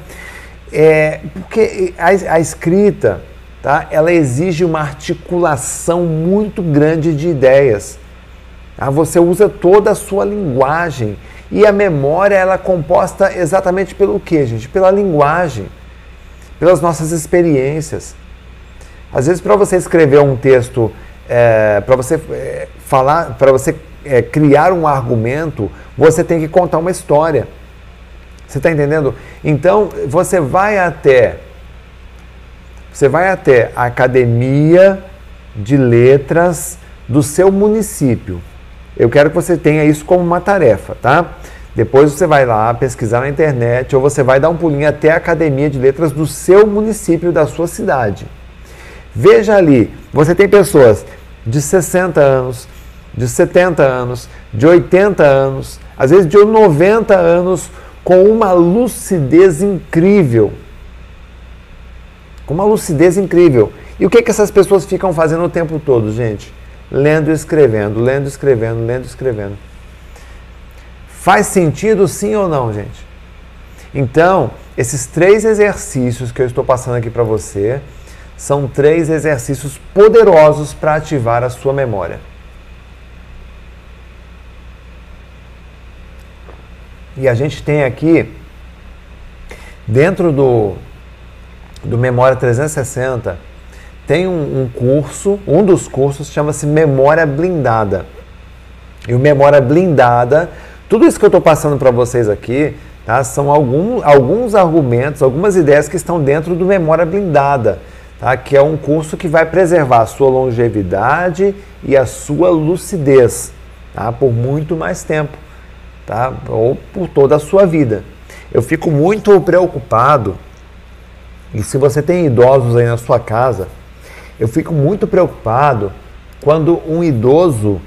É, porque a, a escrita, tá? ela exige uma articulação muito grande de ideias. Tá? Você usa toda a sua linguagem. E a memória ela é composta exatamente pelo que, gente? Pela linguagem, pelas nossas experiências. Às vezes, para você escrever um texto, é, para você é, falar, para você é, criar um argumento, você tem que contar uma história. Você está entendendo? Então, você vai até você vai até a academia de letras do seu município. Eu quero que você tenha isso como uma tarefa, tá? Depois você vai lá pesquisar na internet ou você vai dar um pulinho até a academia de letras do seu município, da sua cidade. Veja ali, você tem pessoas de 60 anos, de 70 anos, de 80 anos, às vezes de 90 anos, com uma lucidez incrível. Com uma lucidez incrível. E o que, que essas pessoas ficam fazendo o tempo todo, gente? Lendo e escrevendo, lendo e escrevendo, lendo e escrevendo. Faz sentido sim ou não, gente? Então, esses três exercícios que eu estou passando aqui para você, são três exercícios poderosos para ativar a sua memória. E a gente tem aqui, dentro do, do Memória 360, tem um, um curso, um dos cursos chama-se Memória Blindada. E o Memória Blindada Tudo isso que eu estou passando para vocês aqui tá, são algum, alguns argumentos, algumas ideias que estão dentro do Memória Blindada, tá, que é um curso que vai preservar a sua longevidade e a sua lucidez tá, por muito mais tempo, tá, ou por toda a sua vida. Eu fico muito preocupado, e se você tem idosos aí na sua casa, eu fico muito preocupado quando um idoso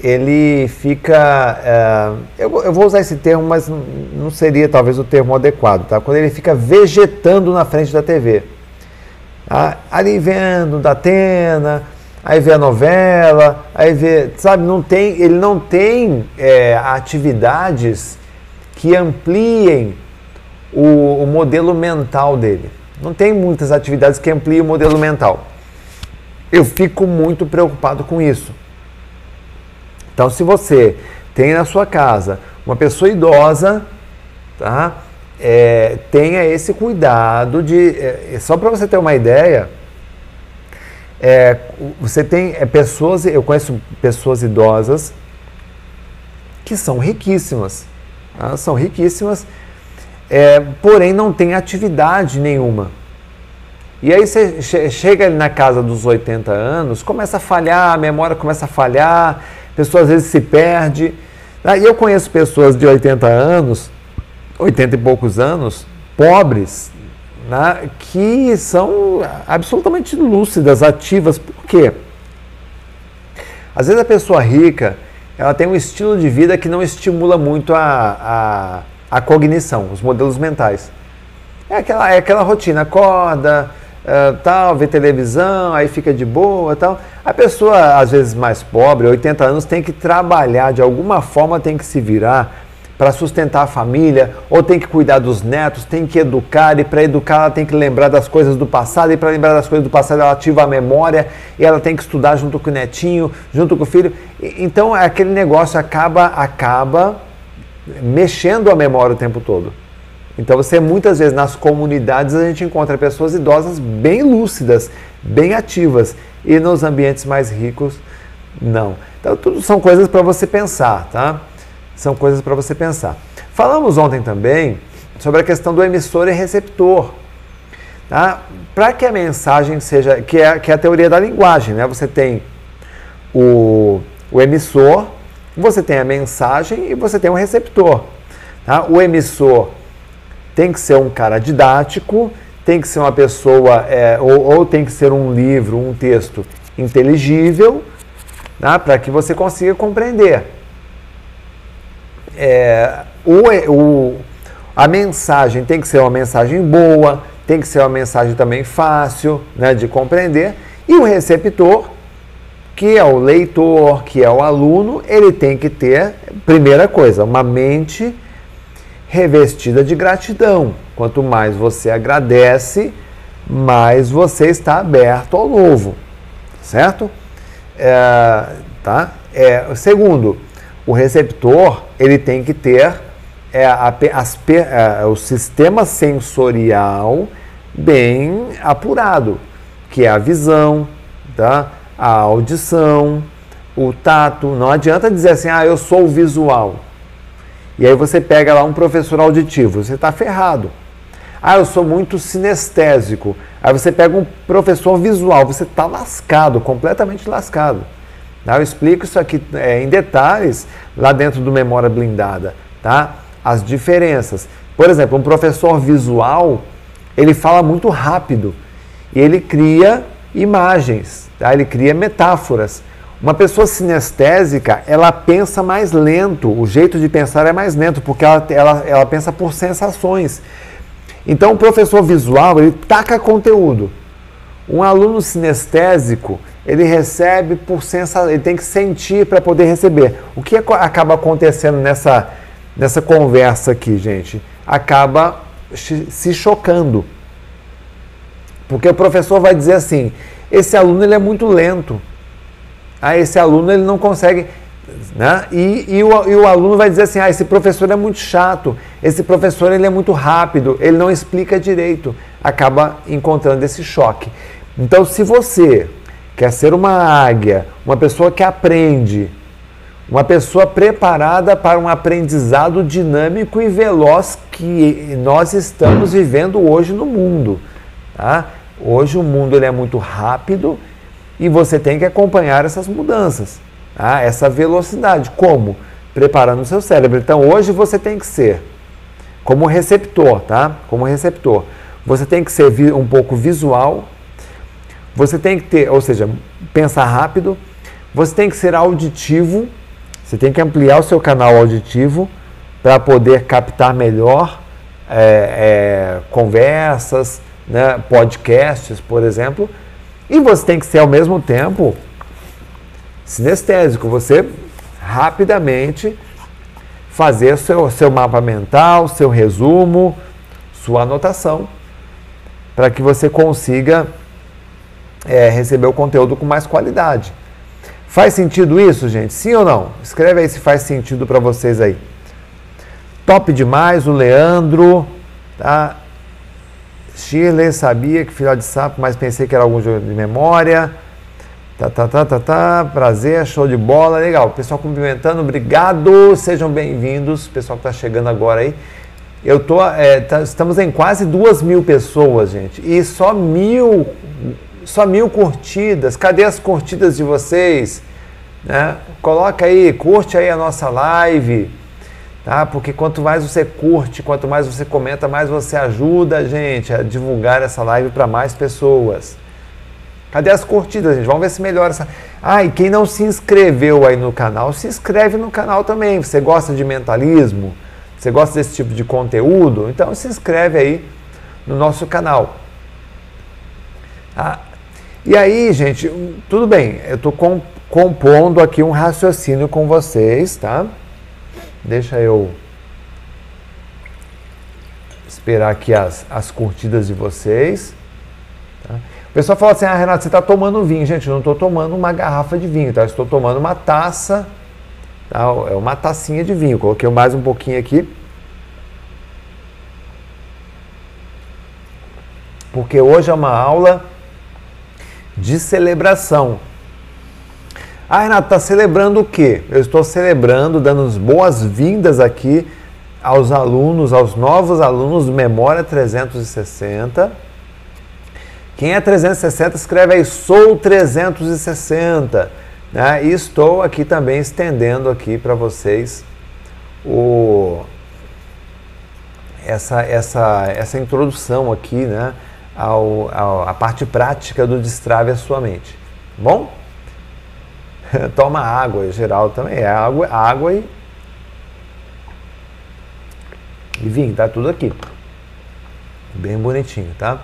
ele fica. É, eu, eu, vou usar esse termo, mas não seria talvez o termo adequado, tá? Quando ele fica vegetando na frente da TV. Tá? Ali vendo da Atena, aí vê a novela, aí vê. Sabe, não tem, ele não tem é, atividades que ampliem o, o modelo mental dele. Não tem muitas atividades que ampliem o modelo mental. Eu fico muito preocupado com isso. Então, se você tem na sua casa uma pessoa idosa, tá? É, tenha esse cuidado de. É, só para você ter uma ideia, é, você tem é, pessoas, eu conheço pessoas idosas que são riquíssimas, tá? são riquíssimas, é, porém não tem atividade nenhuma. E aí você chega na casa dos 80 anos, começa a falhar, a memória começa a falhar, a pessoa às vezes se perde. Ah, e eu conheço pessoas de 80 anos, 80 e poucos anos, pobres, né, que são absolutamente lúcidas, ativas. Por quê? Às vezes a pessoa rica, ela tem um estilo de vida que não estimula muito a, a, a cognição, os modelos mentais. É aquela, é aquela rotina, acorda, uh, tal, vê televisão, aí fica de boa tal. A pessoa, às vezes mais pobre, 80 anos, tem que trabalhar, de alguma forma tem que se virar para sustentar a família, ou tem que cuidar dos netos, tem que educar, e para educar ela tem que lembrar das coisas do passado, e para lembrar das coisas do passado ela ativa a memória, e ela tem que estudar junto com o netinho, junto com o filho. Então aquele negócio acaba, acaba mexendo a memória o tempo todo. Então você muitas vezes nas comunidades a gente encontra pessoas idosas bem lúcidas, bem ativas e nos ambientes mais ricos não. Então tudo são coisas para você pensar, tá? São coisas para você pensar. Falamos ontem também sobre a questão do emissor e receptor. Tá? Para que a mensagem seja, que é, que é a teoria da linguagem, né? Você tem o, o emissor, você tem a mensagem e você tem o receptor. Tá? O emissor tem que ser um cara didático, tem que ser uma pessoa, é, ou, ou, tem que ser um livro, um texto inteligível, né, para que você consiga compreender. É, o, o, a mensagem tem que ser uma mensagem boa, tem que ser uma mensagem também fácil né, de compreender, e o receptor, que é o leitor, que é o aluno, ele tem que ter, primeira coisa, uma mente revestida de gratidão. Quanto mais você agradece, mais você está aberto ao novo, certo? É, tá? É, segundo, o receptor ele tem que ter é, a, as, é, o sistema sensorial bem apurado, que é a visão, tá? a audição, o tato. Não adianta dizer assim, ah, eu sou visual. E aí você pega lá um professor auditivo, você está ferrado. Ah, eu sou muito sinestésico. Aí você pega um professor visual, você está lascado, completamente lascado. Tá? Eu explico isso aqui é, em detalhes lá dentro do Memória Blindada, tá? As diferenças. Por exemplo, um professor visual, ele fala muito rápido e ele cria imagens, tá? ele cria metáforas. Uma pessoa sinestésica, ela pensa mais lento, o jeito de pensar é mais lento, porque ela, ela, ela pensa por sensações. Então, o professor visual, ele taca conteúdo. Um aluno sinestésico, ele recebe por sensação, ele tem que sentir para poder receber. O que acaba acontecendo nessa, nessa conversa aqui, gente? Acaba se chocando. Porque o professor vai dizer assim: esse aluno ele é muito lento ah, esse aluno ele não consegue. Né? E, e, o, e o aluno vai dizer assim: ah, esse professor é muito chato, esse professor ele é muito rápido, ele não explica direito. Acaba encontrando esse choque. Então, se você quer ser uma águia, uma pessoa que aprende, uma pessoa preparada para um aprendizado dinâmico e veloz que nós estamos vivendo hoje no mundo. Tá? Hoje o mundo ele é muito rápido e você tem que acompanhar essas mudanças, tá? essa velocidade. Como? Preparando o seu cérebro. Então hoje você tem que ser como receptor, tá? Como receptor. Você tem que ser um pouco visual, você tem que ter, ou seja, pensar rápido, você tem que ser auditivo, você tem que ampliar o seu canal auditivo para poder captar melhor é, é, conversas, né, podcasts, por exemplo, e você tem que ser ao mesmo tempo sinestésico, você rapidamente fazer seu, seu mapa mental, seu resumo, sua anotação, para que você consiga é, receber o conteúdo com mais qualidade. Faz sentido isso, gente? Sim ou não? Escreve aí se faz sentido para vocês aí. Top demais, o Leandro, tá? Shirley, sabia que filhote de sapo, mas pensei que era algum jogo de memória. Tá, tá, tá, tá, tá. Prazer, show de bola, legal. Pessoal cumprimentando, obrigado, sejam bem-vindos. Pessoal que está chegando agora aí. Eu tô, é, tá, estamos em quase duas mil pessoas, gente, e só mil só mil curtidas. Cadê as curtidas de vocês? Né? Coloca aí, curte aí a nossa live, tá? Porque quanto mais você curte, quanto mais você comenta, mais você ajuda a gente a divulgar essa live para mais pessoas. Cadê as curtidas, gente? Vamos ver se melhora essa. Ah, e quem não se inscreveu aí no canal, se inscreve no canal também. Você gosta de mentalismo? Você gosta desse tipo de conteúdo? Então se inscreve aí no nosso canal. Ah, e aí, gente, tudo bem, eu estou compondo aqui um raciocínio com vocês, tá? Deixa eu esperar aqui as, as curtidas de vocês. Tá? O pessoal fala assim, ah, Renato, você está tomando vinho. Gente, eu não estou tomando uma garrafa de vinho, tá? estou tomando uma taça, tá? é uma tacinha de vinho. Coloquei mais um pouquinho aqui. Porque hoje é uma aula de celebração. Ah, Renato, está celebrando o quê? Eu estou celebrando, dando as boas-vindas aqui aos alunos, aos novos alunos do Memória 360. Quem é 360, escreve aí, sou 360. Né? E estou aqui também estendendo aqui para vocês o, essa, essa, essa introdução aqui, né? Ao, ao, a parte prática do destrave a sua mente. Bom? (laughs) Toma água, em geral também é água, água e, e vinho, tá tudo aqui. Bem bonitinho, tá?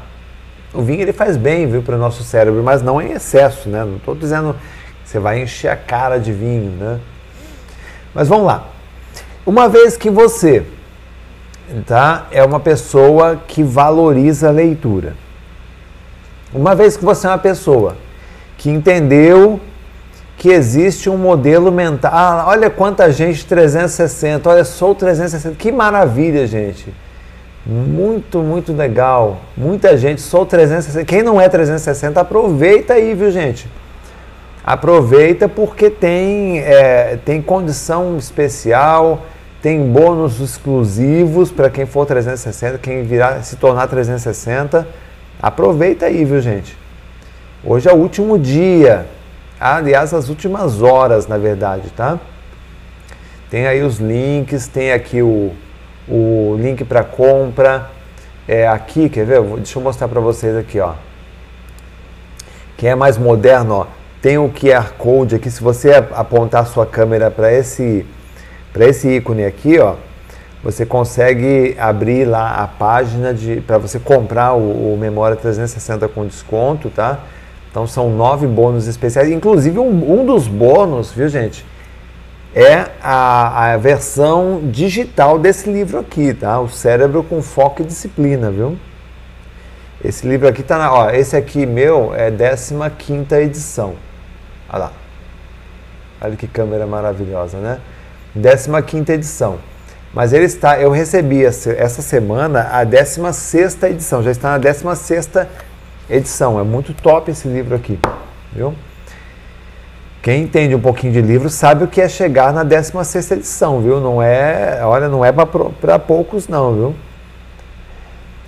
O vinho ele faz bem, viu, para o nosso cérebro, mas não em excesso, né? Não estou dizendo que você vai encher a cara de vinho, né? Mas vamos lá. Uma vez que você tá? é uma pessoa que valoriza a leitura. Uma vez que você é uma pessoa que entendeu que existe um modelo mental. Ah, olha quanta gente 360, olha só o 360. Que maravilha, gente. Muito, muito legal. Muita gente, sou 360. Quem não é 360, aproveita aí, viu, gente? Aproveita porque tem, é, tem condição especial tem bônus exclusivos para quem for 360, quem virar se tornar 360. Aproveita aí, viu, gente? Hoje é o último dia. Aliás, as últimas horas, na verdade, tá? Tem aí os links, tem aqui o, o link para compra. É aqui, quer ver? Deixa eu mostrar para vocês aqui, ó. Quem é mais moderno, ó, tem o QR Code aqui. Se você apontar sua câmera para esse para esse ícone aqui, ó, você consegue abrir lá a página de para você comprar o, o, Memória 360 com desconto, tá? Então são nove bônus especiais. Inclusive um, um dos bônus, viu gente, é a, a versão digital desse livro aqui, tá? O Cérebro com Foco e Disciplina, viu? Esse livro aqui tá na, ó, esse aqui meu é 15 quinta edição. Olha lá. Olha que câmera maravilhosa, né? 15 edição. Mas ele está, eu recebi essa semana a 16 edição, já está na 16 edição. É muito top esse livro aqui, viu? Quem entende um pouquinho de livro sabe o que é chegar na 16 edição, viu? Não é, olha, não é para poucos não, viu?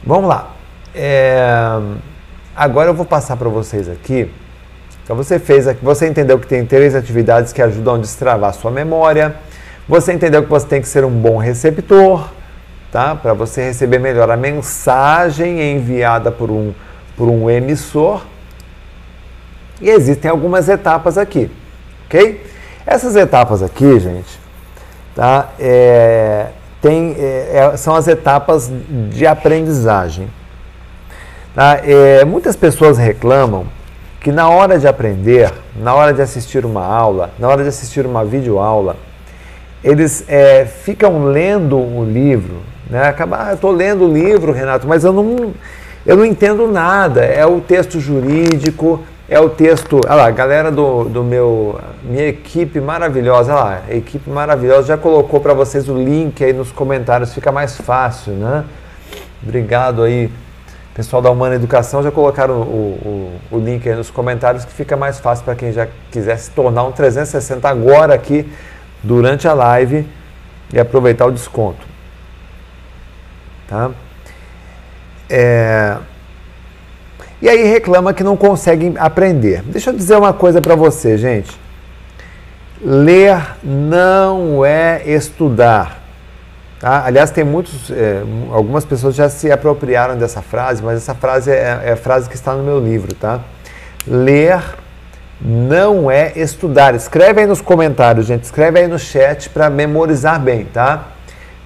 Vamos lá. É, agora eu vou passar para vocês aqui. Então você fez aqui, você entendeu que tem três atividades que ajudam a destravar a sua memória. Você entendeu que você tem que ser um bom receptor, tá? Para você receber melhor a mensagem enviada por um, por um emissor. E existem algumas etapas aqui ok? Essas etapas aqui, gente, tá? É, tem, é, é, são as etapas de aprendizagem. Tá? É, muitas pessoas reclamam que na hora de aprender, na hora de assistir uma aula, na hora de assistir uma videoaula, eles é, ficam lendo o livro, né? Acaba, ah, estou lendo o livro, Renato, mas eu não, eu não entendo nada. É o texto jurídico, é o texto. Olha lá, galera do, do meu. Minha equipe maravilhosa, olha lá, equipe maravilhosa já colocou para vocês o link aí nos comentários, fica mais fácil, né? Obrigado aí. Pessoal da Humana Educação já colocaram o, o, o link aí nos comentários que fica mais fácil para quem já quiser se tornar um 360 agora aqui durante a live e aproveitar o desconto. Tá? É, e aí reclama que não conseguem aprender. Deixa eu dizer uma coisa para você, gente. Ler não é estudar. Tá? Aliás, tem muitos, é, algumas pessoas já se apropriaram dessa frase, mas essa frase é, é a frase que está no meu livro, tá? Ler não é estudar. Escreve aí nos comentários, gente. Escreve aí no chat para memorizar bem, tá?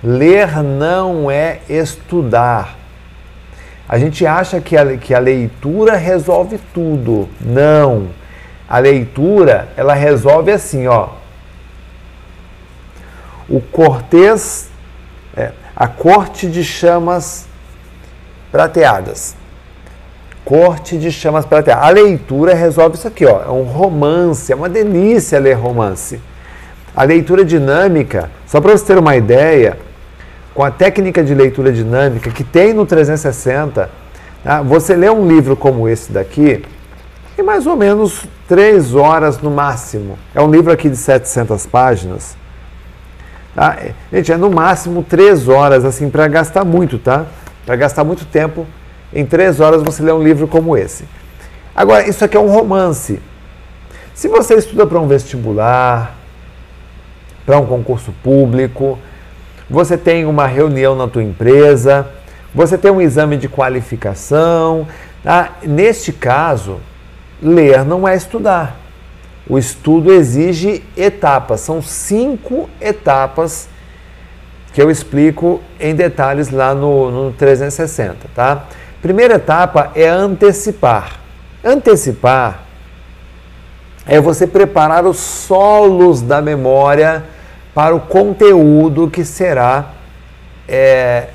Ler não é estudar. A gente acha que a, que a leitura resolve tudo. Não. A leitura, ela resolve assim, ó. O cortês, é, a corte de chamas prateadas. Corte de chamas prateadas. A leitura resolve isso aqui, ó. É um romance, é uma delícia ler romance. A leitura dinâmica, só para você ter uma ideia, com a técnica de leitura dinâmica que tem no 360, tá? você lê um livro como esse daqui em mais ou menos três horas no máximo. É um livro aqui de 700 páginas. Tá? Gente, é no máximo três horas, assim, para gastar muito, tá? Para gastar muito tempo, em três horas você lê um livro como esse. Agora, isso aqui é um romance. Se você estuda para um vestibular, para um concurso público, você tem uma reunião na tua empresa, você tem um exame de qualificação. Tá? Neste caso, ler não é estudar. O estudo exige etapas, são cinco etapas que eu explico em detalhes lá no, no 360, tá? Primeira etapa é antecipar. Antecipar é você preparar os solos da memória para o conteúdo que será é,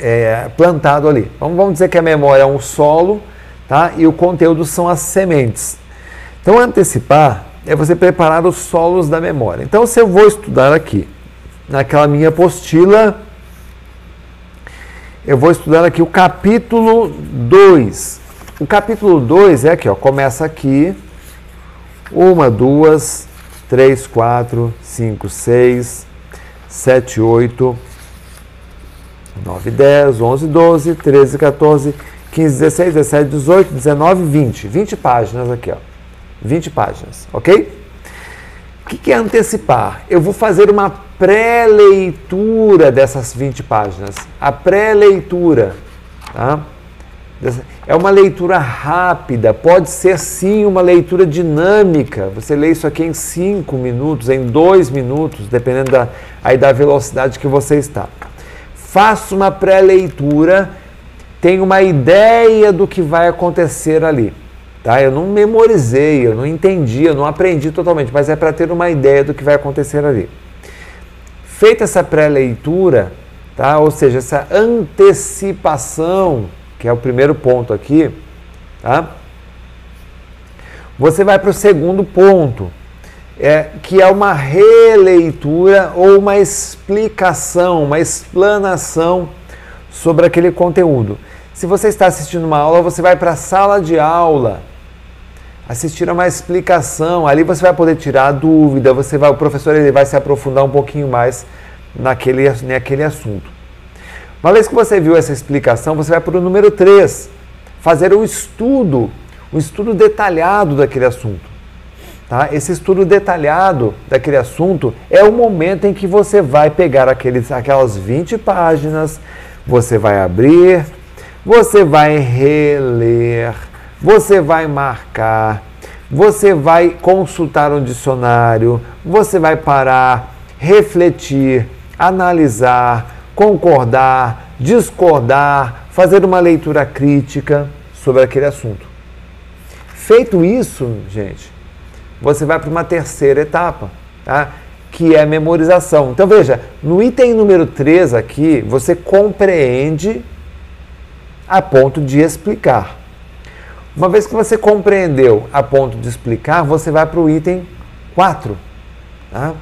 é, plantado ali. Vamos dizer que a memória é um solo tá? e o conteúdo são as sementes. Então, antecipar é você preparar os solos da memória. Então, se eu vou estudar aqui, naquela minha apostila, eu vou estudar aqui o capítulo 2. O capítulo 2 é aqui, ó, começa aqui, uma, duas, 3, 4, 5, 6, 7, 8, 9, 10, 11, 12, 13, 14, 15, 16, 17, 18, 19, 20. 20 páginas aqui, ó. 20 páginas, ok? O que é antecipar? Eu vou fazer uma pré-leitura dessas 20 páginas. A pré-leitura, tá? É uma leitura rápida, pode ser sim uma leitura dinâmica. Você lê isso aqui em 5 minutos, em 2 minutos, dependendo da, aí da velocidade que você está. Faça uma pré-leitura, tenha uma ideia do que vai acontecer ali. Tá? Eu não memorizei, eu não entendi, eu não aprendi totalmente, mas é para ter uma ideia do que vai acontecer ali. Feita essa pré-leitura, tá? ou seja, essa antecipação que é o primeiro ponto aqui, tá? Você vai para o segundo ponto, é, que é uma releitura ou uma explicação, uma explanação sobre aquele conteúdo. Se você está assistindo uma aula, você vai para a sala de aula. Assistir a uma explicação. Ali você vai poder tirar dúvida, você vai, o professor ele vai se aprofundar um pouquinho mais naquele, naquele assunto. Uma vez que você viu essa explicação, você vai para o número 3, fazer o um estudo, um estudo detalhado daquele assunto. Tá? Esse estudo detalhado daquele assunto é o momento em que você vai pegar aqueles, aquelas 20 páginas, você vai abrir, você vai reler, você vai marcar, você vai consultar um dicionário, você vai parar, refletir, analisar, concordar, discordar, fazer uma leitura crítica sobre aquele assunto. Feito isso, gente, você vai para uma terceira etapa, tá? que é a memorização. Então veja, no item número 3 aqui, você compreende a ponto de explicar. Uma vez que você compreendeu a ponto de explicar, você vai para o item 4, tá?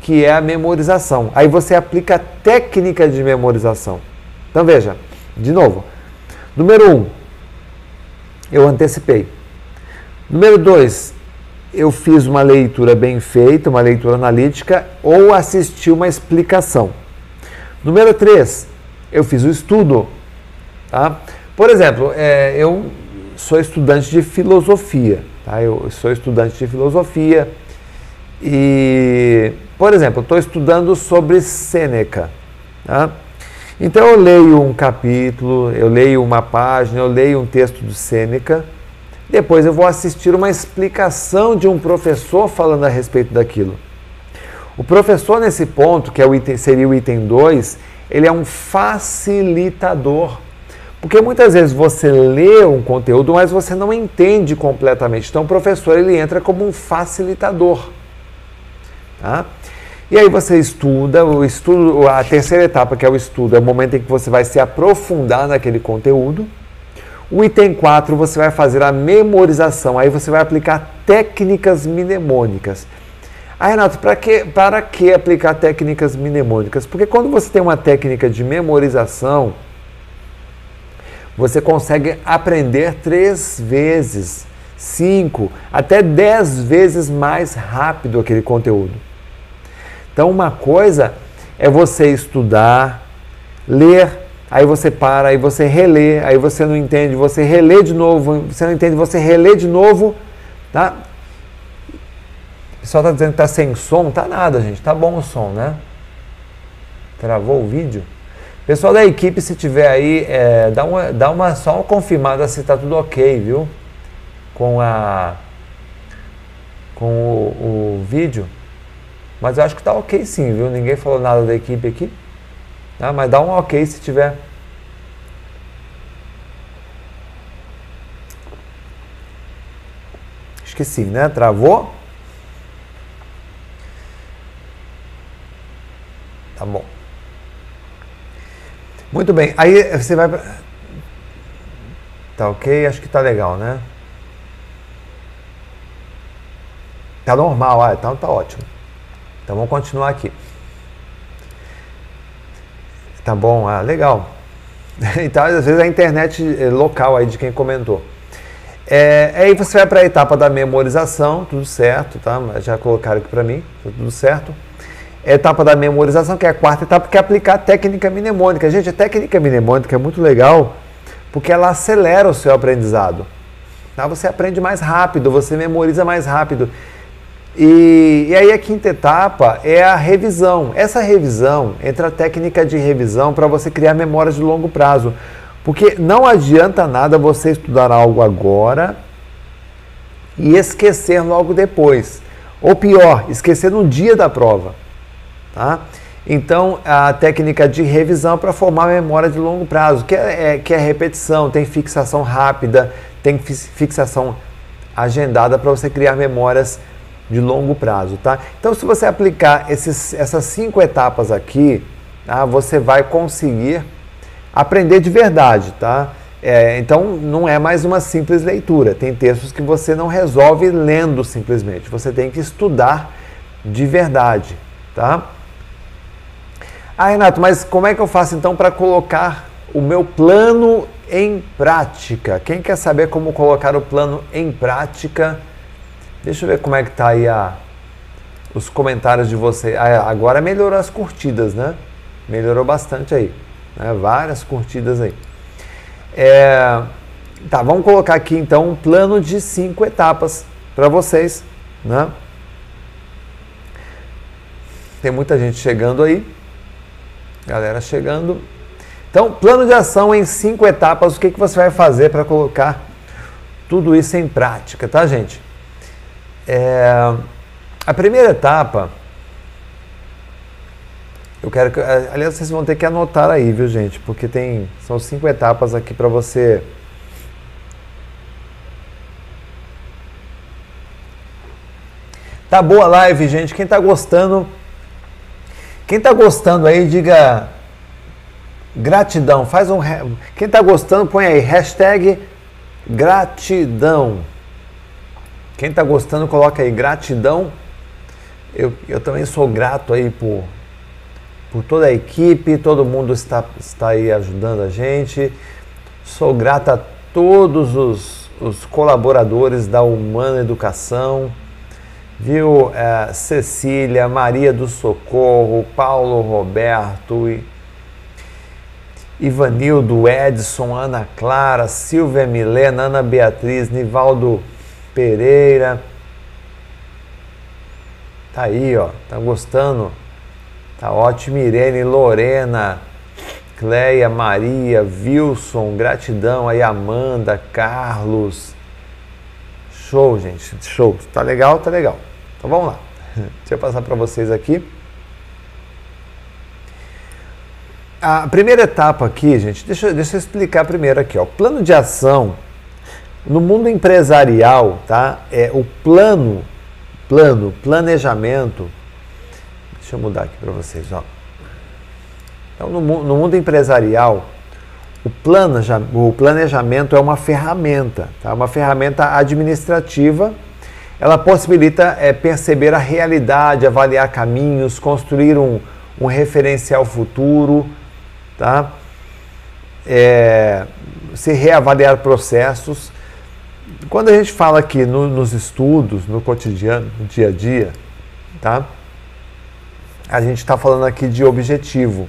que é a memorização. Aí você aplica a técnica de memorização. Então veja, de novo. Número 1, um, eu antecipei. Número 2, eu fiz uma leitura bem feita, uma leitura analítica, ou assisti uma explicação. Número 3, eu fiz o estudo. Tá? Por exemplo, é, eu sou estudante de filosofia. Tá? Eu sou estudante de filosofia e, por exemplo, estou estudando sobre Sêneca. Tá? Então eu leio um capítulo, eu leio uma página, eu leio um texto do Sêneca. Depois eu vou assistir uma explicação de um professor falando a respeito daquilo. O professor, nesse ponto, que é o item, seria o item 2, ele é um facilitador. Porque muitas vezes você lê um conteúdo, mas você não entende completamente. Então o professor ele entra como um facilitador. Tá? E aí você estuda, o estudo, a terceira etapa, que é o estudo, é o momento em que você vai se aprofundar naquele conteúdo. O item 4, você vai fazer a memorização, aí você vai aplicar técnicas mnemônicas. Ah, Renato, para que, para que aplicar técnicas mnemônicas? Porque quando você tem uma técnica de memorização, você consegue aprender três vezes, cinco, até dez vezes mais rápido aquele conteúdo. Então, uma coisa é você estudar, ler, aí você para, aí você relê, aí você não entende, você relê de novo, você não entende, você relê de novo, tá? O pessoal tá dizendo que tá sem som, tá nada, gente, tá bom o som, né? Travou o vídeo? Pessoal da equipe, se tiver aí, é, dá, uma, dá uma, só uma confirmada se tá tudo ok, viu? Com a com o, o vídeo. Mas eu acho que tá ok sim, viu? Ninguém falou nada da equipe aqui. Ah, mas dá um ok se tiver. Esqueci, né? Travou? Tá bom. Muito bem, aí você vai. Tá ok? Acho que tá legal, né? Tá normal, ah, então tá ótimo. Então vamos continuar aqui. Tá bom, ah, legal. (laughs) Então, às vezes a internet é, local aí de quem comentou. É, aí você vai para a etapa da memorização, tudo certo, tá? Já colocaram aqui para mim, tá tudo certo etapa da memorização, que é a quarta etapa, que é aplicar a técnica mnemônica. Gente, a técnica mnemônica é muito legal porque ela acelera o seu aprendizado. Tá? Você aprende mais rápido, você memoriza mais rápido. E, e aí a quinta etapa é a revisão. Essa revisão entra a técnica de revisão para você criar memórias de longo prazo. Porque não adianta nada você estudar algo agora e esquecer logo depois. Ou pior, esquecer no dia da prova. Tá? Então, a técnica de revisão é para formar memória de longo prazo, que é, é, que é repetição, tem fixação rápida, tem fixação agendada para você criar memórias de longo prazo, tá? Então, se você aplicar esses, essas cinco etapas aqui, tá? você vai conseguir aprender de verdade, tá? É, então, não é mais uma simples leitura. Tem textos que você não resolve lendo simplesmente. Você tem que estudar de verdade, tá? Ah, Renato, mas como é que eu faço então para colocar o meu plano em prática. Quem quer saber como colocar o plano em prática? Deixa eu ver como é que tá aí a, os comentários de você. Ah, agora melhorou as curtidas, né? Melhorou bastante aí. Né? Várias curtidas aí. É, tá, vamos colocar aqui então um plano de cinco etapas para vocês, né? Tem muita gente chegando aí. Galera chegando. Então, plano de ação em cinco etapas. O que, que você vai fazer para colocar tudo isso em prática, tá, gente? É, a primeira etapa, eu quero que, aliás, vocês vão ter que anotar aí, viu, gente? Porque tem, são cinco etapas aqui para você. Tá boa a live, gente. Quem tá gostando, quem tá gostando aí, diga gratidão. Faz um, quem tá gostando, põe aí hashtag gratidão. Quem está gostando, coloca aí gratidão. Eu, eu também sou grato aí por, por toda a equipe, todo mundo está, está aí ajudando a gente. Sou grato a todos os, os colaboradores da Humana Educação, viu? É, Cecília, Maria do Socorro, Paulo Roberto, Ivanildo, Edson, Ana Clara, Silvia Milena, Ana Beatriz, Nivaldo Pereira. Tá aí, ó. Tá gostando? Tá ótimo. Irene, Lorena, Cleia, Maria, Wilson, gratidão aí, Amanda, Carlos. Show, gente. Show. Tá legal? Tá legal. Então vamos lá. (laughs) Deixa eu passar para vocês aqui. A primeira etapa aqui, gente, deixa, deixa eu explicar primeiro aqui, ó. Plano de ação no mundo empresarial, tá? É o plano, plano, planejamento. Deixa eu mudar aqui para vocês, ó. Então, no, no mundo empresarial, o, planeja, o planejamento é uma ferramenta, tá? Uma ferramenta administrativa. Ela possibilita é, perceber a realidade, avaliar caminhos, construir um, um referencial futuro, tá? É, se reavaliar processos quando a gente fala aqui no, nos estudos, no cotidiano, no dia a dia, tá? A gente está falando aqui de objetivo,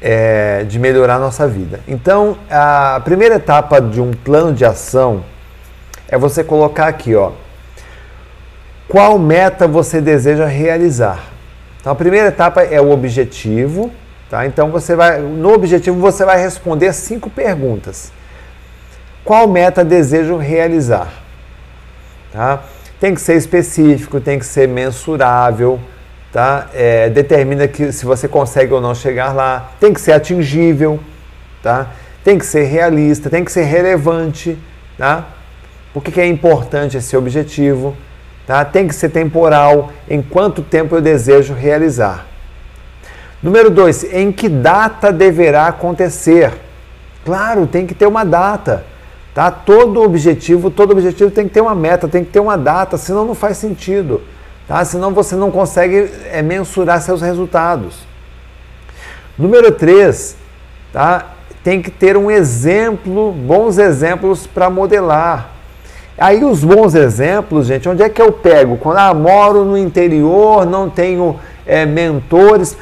é, de melhorar a nossa vida. Então, a primeira etapa de um plano de ação é você colocar aqui, ó, qual meta você deseja realizar. Então, a primeira etapa é o objetivo, tá? Então, você vai, no objetivo você vai responder cinco perguntas. Qual meta desejo realizar? Tá? Tem que ser específico, tem que ser mensurável, tá? É, determina que se você consegue ou não chegar lá, tem que ser atingível, tá? Tem que ser realista, tem que ser relevante, tá? Por que, que é importante esse objetivo? Tá? Tem que ser temporal, em quanto tempo eu desejo realizar. Número dois, em que data deverá acontecer? Claro, tem que ter uma data. Tá? Todo objetivo, todo objetivo tem que ter uma meta, tem que ter uma data, senão não faz sentido. Tá? Senão você não consegue é, mensurar seus resultados. Número 3, tá? tem que ter um exemplo, bons exemplos para modelar. Aí os bons exemplos, gente, onde é que eu pego? Quando ah, moro no interior, não tenho é, mentores.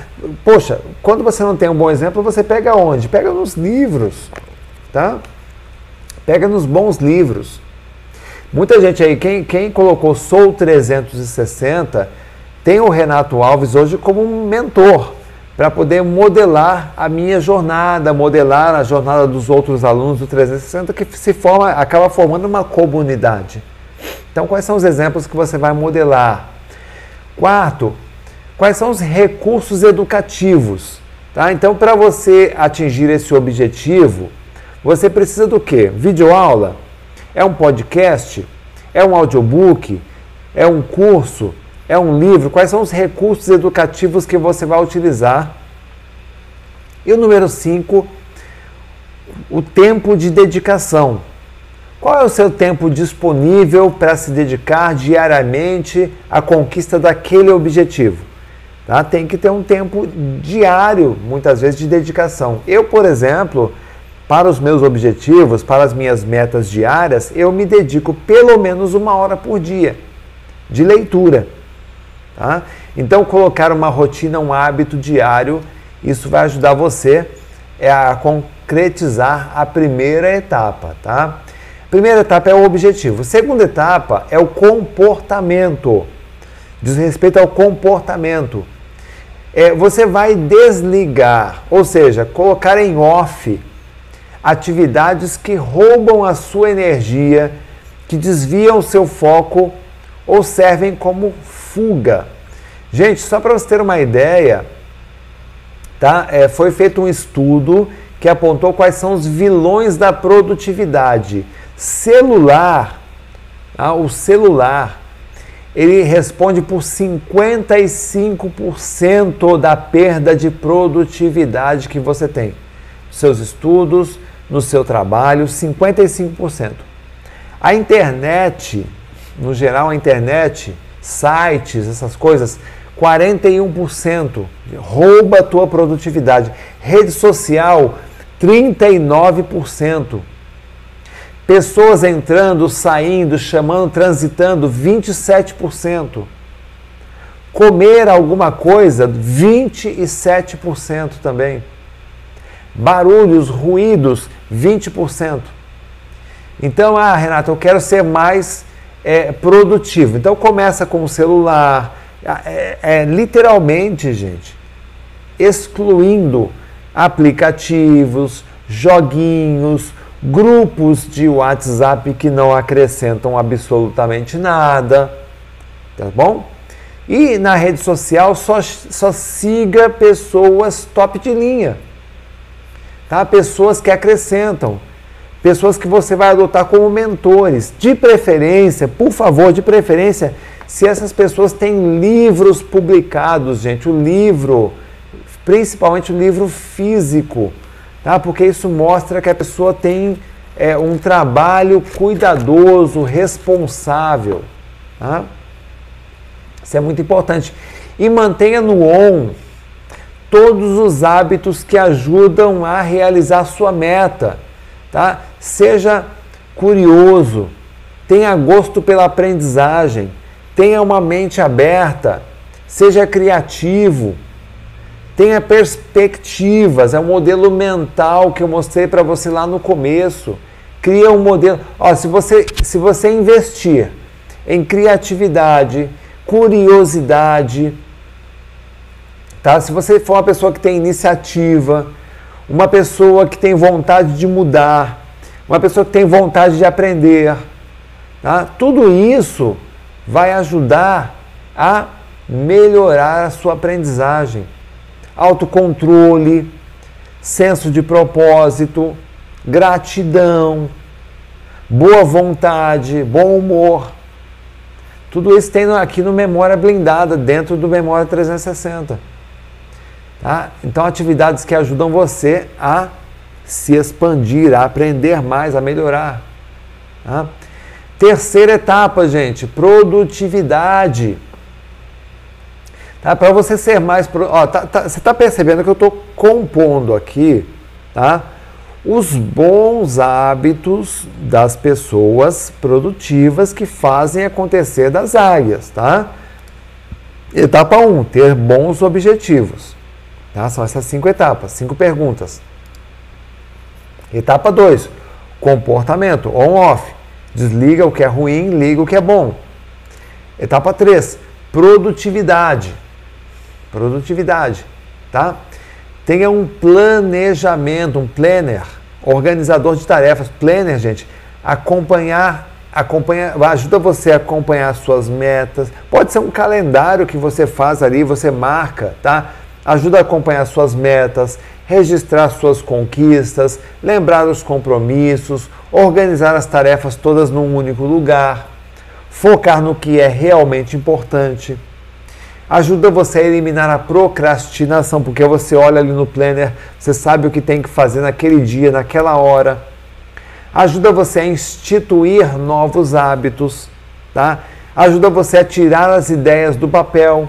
Poxa, quando você não tem um bom exemplo, você pega onde? Pega nos livros, tá? Pega nos bons livros. Muita gente aí, quem, quem colocou Sou 360, tem o Renato Alves hoje como um mentor para poder modelar a minha jornada, modelar a jornada dos outros alunos do 360 que se forma, acaba formando uma comunidade. Então, quais são os exemplos que você vai modelar? Quarto, quais são os recursos educativos? Tá? Então, para você atingir esse objetivo, você precisa do quê? Videoaula? É um podcast? É um audiobook? É um curso? É um livro? Quais são os recursos educativos que você vai utilizar? E o número 5, o tempo de dedicação. Qual é o seu tempo disponível para se dedicar diariamente à conquista daquele objetivo? Tá? Tem que ter um tempo diário, muitas vezes, de dedicação. Eu, por exemplo, para os meus objetivos, para as minhas metas diárias, eu me dedico pelo menos uma hora por dia de leitura. Tá? Então, colocar uma rotina, um hábito diário, isso vai ajudar você é, a concretizar a primeira etapa. Tá? Primeira etapa é o objetivo. Segunda etapa é o comportamento. Diz respeito ao comportamento. É, você vai desligar, ou seja, colocar em off atividades que roubam a sua energia, que desviam o seu foco ou servem como fuga. Gente, só para você ter uma ideia, tá? É, foi feito um estudo que apontou quais são os vilões da produtividade. Celular, tá? o celular, ele responde por 55% da perda de produtividade que você tem. Seus estudos, no seu trabalho, 55%. A internet, no geral, a internet, sites, essas coisas, 41% rouba a tua produtividade. Rede social, 39%. Pessoas entrando, saindo, chamando, transitando, 27%. Comer alguma coisa, 27% também. Barulhos, ruídos, 20%. Então, ah, Renato, eu quero ser mais é, produtivo. Então, começa com o celular. É, é, literalmente, gente, excluindo aplicativos, joguinhos, grupos de WhatsApp que não acrescentam absolutamente nada, tá bom? E na rede social só, só siga pessoas top de linha, tá? Pessoas que acrescentam, pessoas que você vai adotar como mentores, de preferência, por favor, de preferência, se essas pessoas têm livros publicados, gente, o livro, principalmente o livro físico, tá? porque isso mostra que a pessoa tem é, um trabalho cuidadoso, responsável. Tá? Isso é muito importante. E mantenha no on todos os hábitos que ajudam a realizar sua meta. Tá? Seja curioso, tenha gosto pela aprendizagem, tenha uma mente aberta, seja criativo Tenha perspectivas, é um modelo mental que eu mostrei para você lá no começo. Cria um modelo. Ó, se você se você investir em criatividade, curiosidade, tá? Se você for uma pessoa que tem iniciativa, uma pessoa que tem vontade de mudar, uma pessoa que tem vontade de aprender, tá? Tudo isso vai ajudar a melhorar a sua aprendizagem autocontrole, senso de propósito, gratidão, boa vontade, bom humor. Tudo isso tem aqui no Memória Blindada, dentro do Memória 360. Tá? Então, atividades que ajudam você a se expandir, a aprender mais, a melhorar. Tá? Terceira etapa, gente, produtividade. Tá? Para você ser mais. Ó, tá, tá, você está percebendo que eu estou compondo aqui tá? os bons hábitos das pessoas produtivas que fazem acontecer das águias. Tá? Etapa 1, um, ter bons objetivos. Tá? São essas cinco etapas, cinco perguntas. Etapa 2, comportamento, on-off. Desliga o que é ruim, liga o que é bom. Etapa 3, produtividade. Produtividade, tá? Tenha um planejamento, um planner, organizador de tarefas. Planner, gente, acompanhar, acompanha, ajuda você a acompanhar suas metas. Pode ser um calendário que você faz ali, você marca, tá? Ajuda a acompanhar suas metas, registrar suas conquistas, lembrar os compromissos, organizar as tarefas todas num único lugar, focar no que é realmente importante ajuda você a eliminar a procrastinação, porque você olha ali no planner, você sabe o que tem que fazer naquele dia, naquela hora. Ajuda você a instituir novos hábitos, tá? Ajuda você a tirar as ideias do papel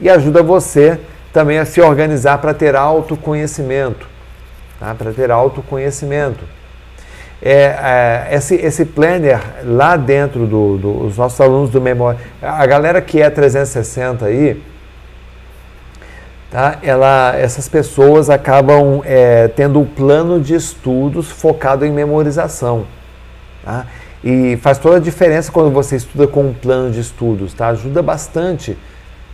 e ajuda você também a se organizar para ter autoconhecimento. tá? para ter autoconhecimento. É, é, esse, esse planner lá dentro dos do, do, nossos alunos do Memória, a galera que é 360 aí, tá? Ela, essas pessoas acabam é, tendo um plano de estudos focado em memorização. Tá? E faz toda a diferença quando você estuda com um plano de estudos, tá? ajuda bastante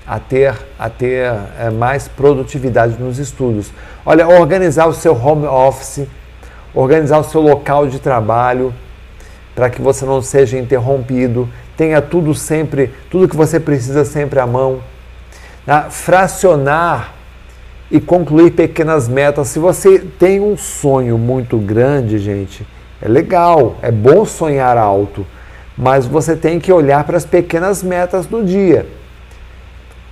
a ter, a ter é, mais produtividade nos estudos. Olha, organizar o seu home office, organizar o seu local de trabalho, para que você não seja interrompido, tenha tudo sempre, tudo que você precisa sempre à mão. Fracionar e concluir pequenas metas. Se você tem um sonho muito grande, gente, é legal, é bom sonhar alto, mas você tem que olhar para as pequenas metas do dia.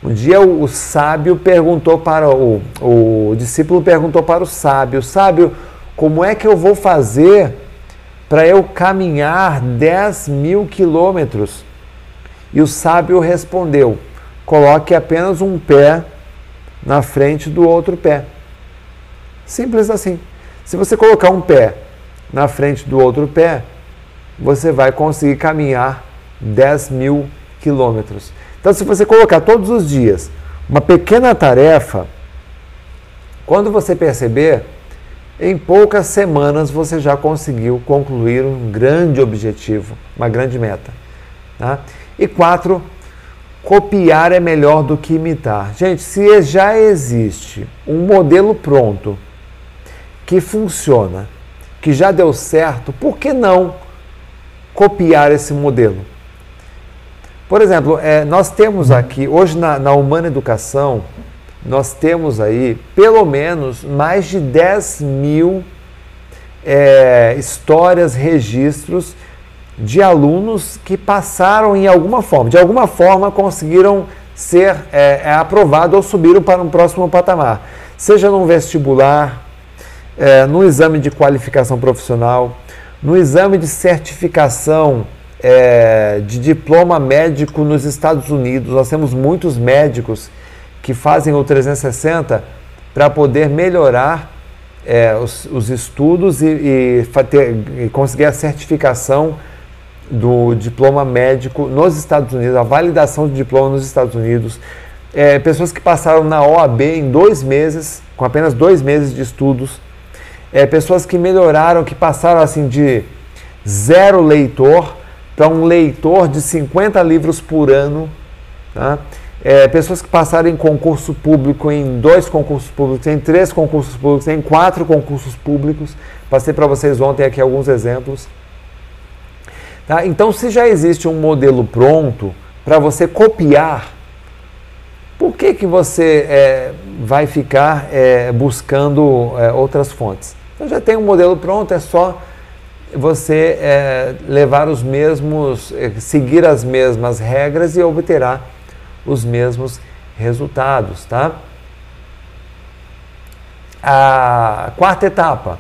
Um dia o, o sábio perguntou para o, o discípulo perguntou para o sábio, sábio, como é que eu vou fazer para eu caminhar 10 mil quilômetros? E o sábio respondeu: coloque apenas um pé na frente do outro pé. Simples assim. Se você colocar um pé na frente do outro pé, você vai conseguir caminhar 10 mil quilômetros. Então, se você colocar todos os dias uma pequena tarefa, quando você perceber, em poucas semanas você já conseguiu concluir um grande objetivo, uma grande meta. Tá? E quatro, copiar é melhor do que imitar. Gente, se já existe um modelo pronto que funciona, que já deu certo, por que não copiar esse modelo? Por exemplo, é, nós temos aqui, hoje na, na Humana Educação, nós temos aí pelo menos mais de 10 mil é, histórias, registros de alunos que passaram em alguma forma, de alguma forma conseguiram ser é, é aprovados ou subiram para um próximo patamar, seja num vestibular, é, no exame de qualificação profissional, no exame de certificação é, de diploma médico nos Estados Unidos. Nós temos muitos médicos que fazem o 360 para poder melhorar é, os, os, estudos e, e, ter, e, conseguir a certificação do diploma médico nos Estados Unidos, a validação do diploma nos Estados Unidos. É, pessoas que passaram na OAB em dois meses, com apenas dois meses de estudos é, pessoas que melhoraram, que passaram assim de zero leitor para um leitor de 50 livros por ano. Tá? É, pessoas que passaram em concurso público, em dois concursos públicos, em três concursos públicos, em quatro concursos públicos. Passei para vocês ontem aqui alguns exemplos. Tá? Então, se já existe um modelo pronto para você copiar, por que, que você é, vai ficar é, buscando é, outras fontes? Então já tem um modelo pronto, é só você é, levar os mesmos, é, seguir as mesmas regras e obterá os mesmos resultados, tá? A quarta etapa,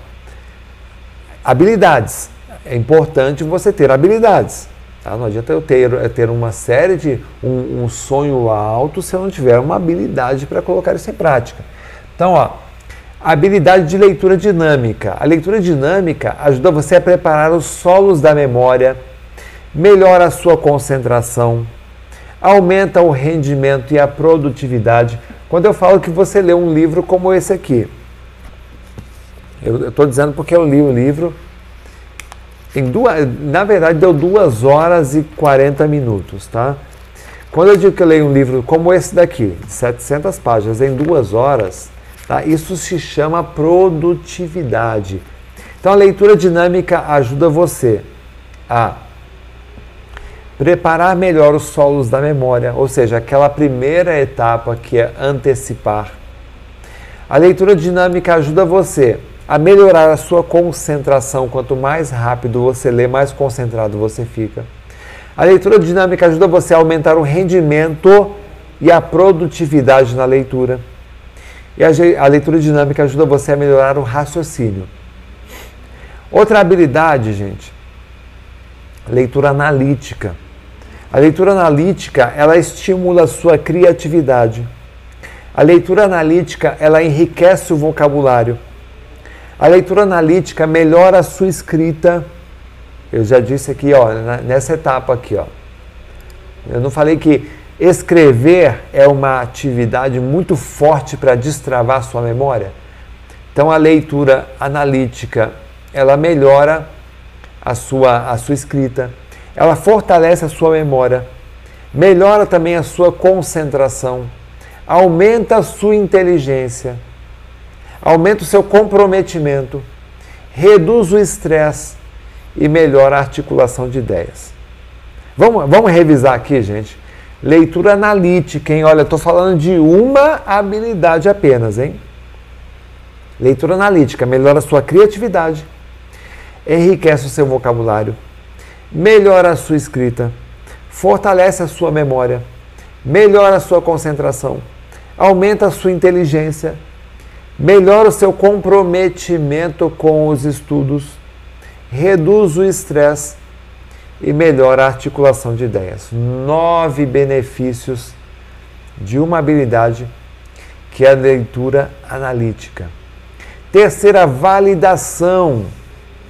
habilidades. É importante você ter habilidades. Tá? Não adianta eu ter, ter uma série de um, um sonho alto se eu não tiver uma habilidade para colocar isso em prática. Então, ó, a habilidade de leitura dinâmica. A leitura dinâmica ajuda você a preparar os solos da memória, melhora a sua concentração, aumenta o rendimento e a produtividade. Quando eu falo que você lê um livro como esse aqui, eu estou dizendo porque eu li o livro, em duas, na verdade deu 2 horas e 40 minutos, tá? Quando eu digo que eu leio um livro como esse daqui, de 700 páginas, em duas horas, Tá? Isso se chama produtividade. Então a leitura dinâmica ajuda você a preparar melhor os solos da memória, ou seja, aquela primeira etapa que é antecipar. A leitura dinâmica ajuda você a melhorar a sua concentração. Quanto mais rápido você lê, mais concentrado você fica. A leitura dinâmica ajuda você a aumentar o rendimento e a produtividade na leitura. E a, a leitura dinâmica ajuda você a melhorar o raciocínio. Outra habilidade, gente, leitura analítica. A leitura analítica, ela estimula a sua criatividade. A leitura analítica, ela enriquece o vocabulário. A leitura analítica melhora a sua escrita. Eu já disse aqui, ó, nessa etapa aqui, ó. Eu não falei que escrever é uma atividade muito forte para destravar sua memória. Então a leitura analítica, ela melhora a sua a sua escrita, ela fortalece a sua memória, melhora também a sua concentração, aumenta a sua inteligência, aumenta o seu comprometimento, reduz o estresse e melhora a articulação de ideias. Vamos, vamos revisar aqui, gente. Leitura analítica, hein? Olha, estou falando de uma habilidade apenas, hein? Leitura analítica melhora a sua criatividade, enriquece o seu vocabulário, melhora a sua escrita, fortalece a sua memória, melhora a sua concentração, aumenta a sua inteligência, melhora o seu comprometimento com os estudos, reduz o estresse e melhora a articulação de ideias. Nove benefícios de uma habilidade que é a leitura analítica. Terceira, validação.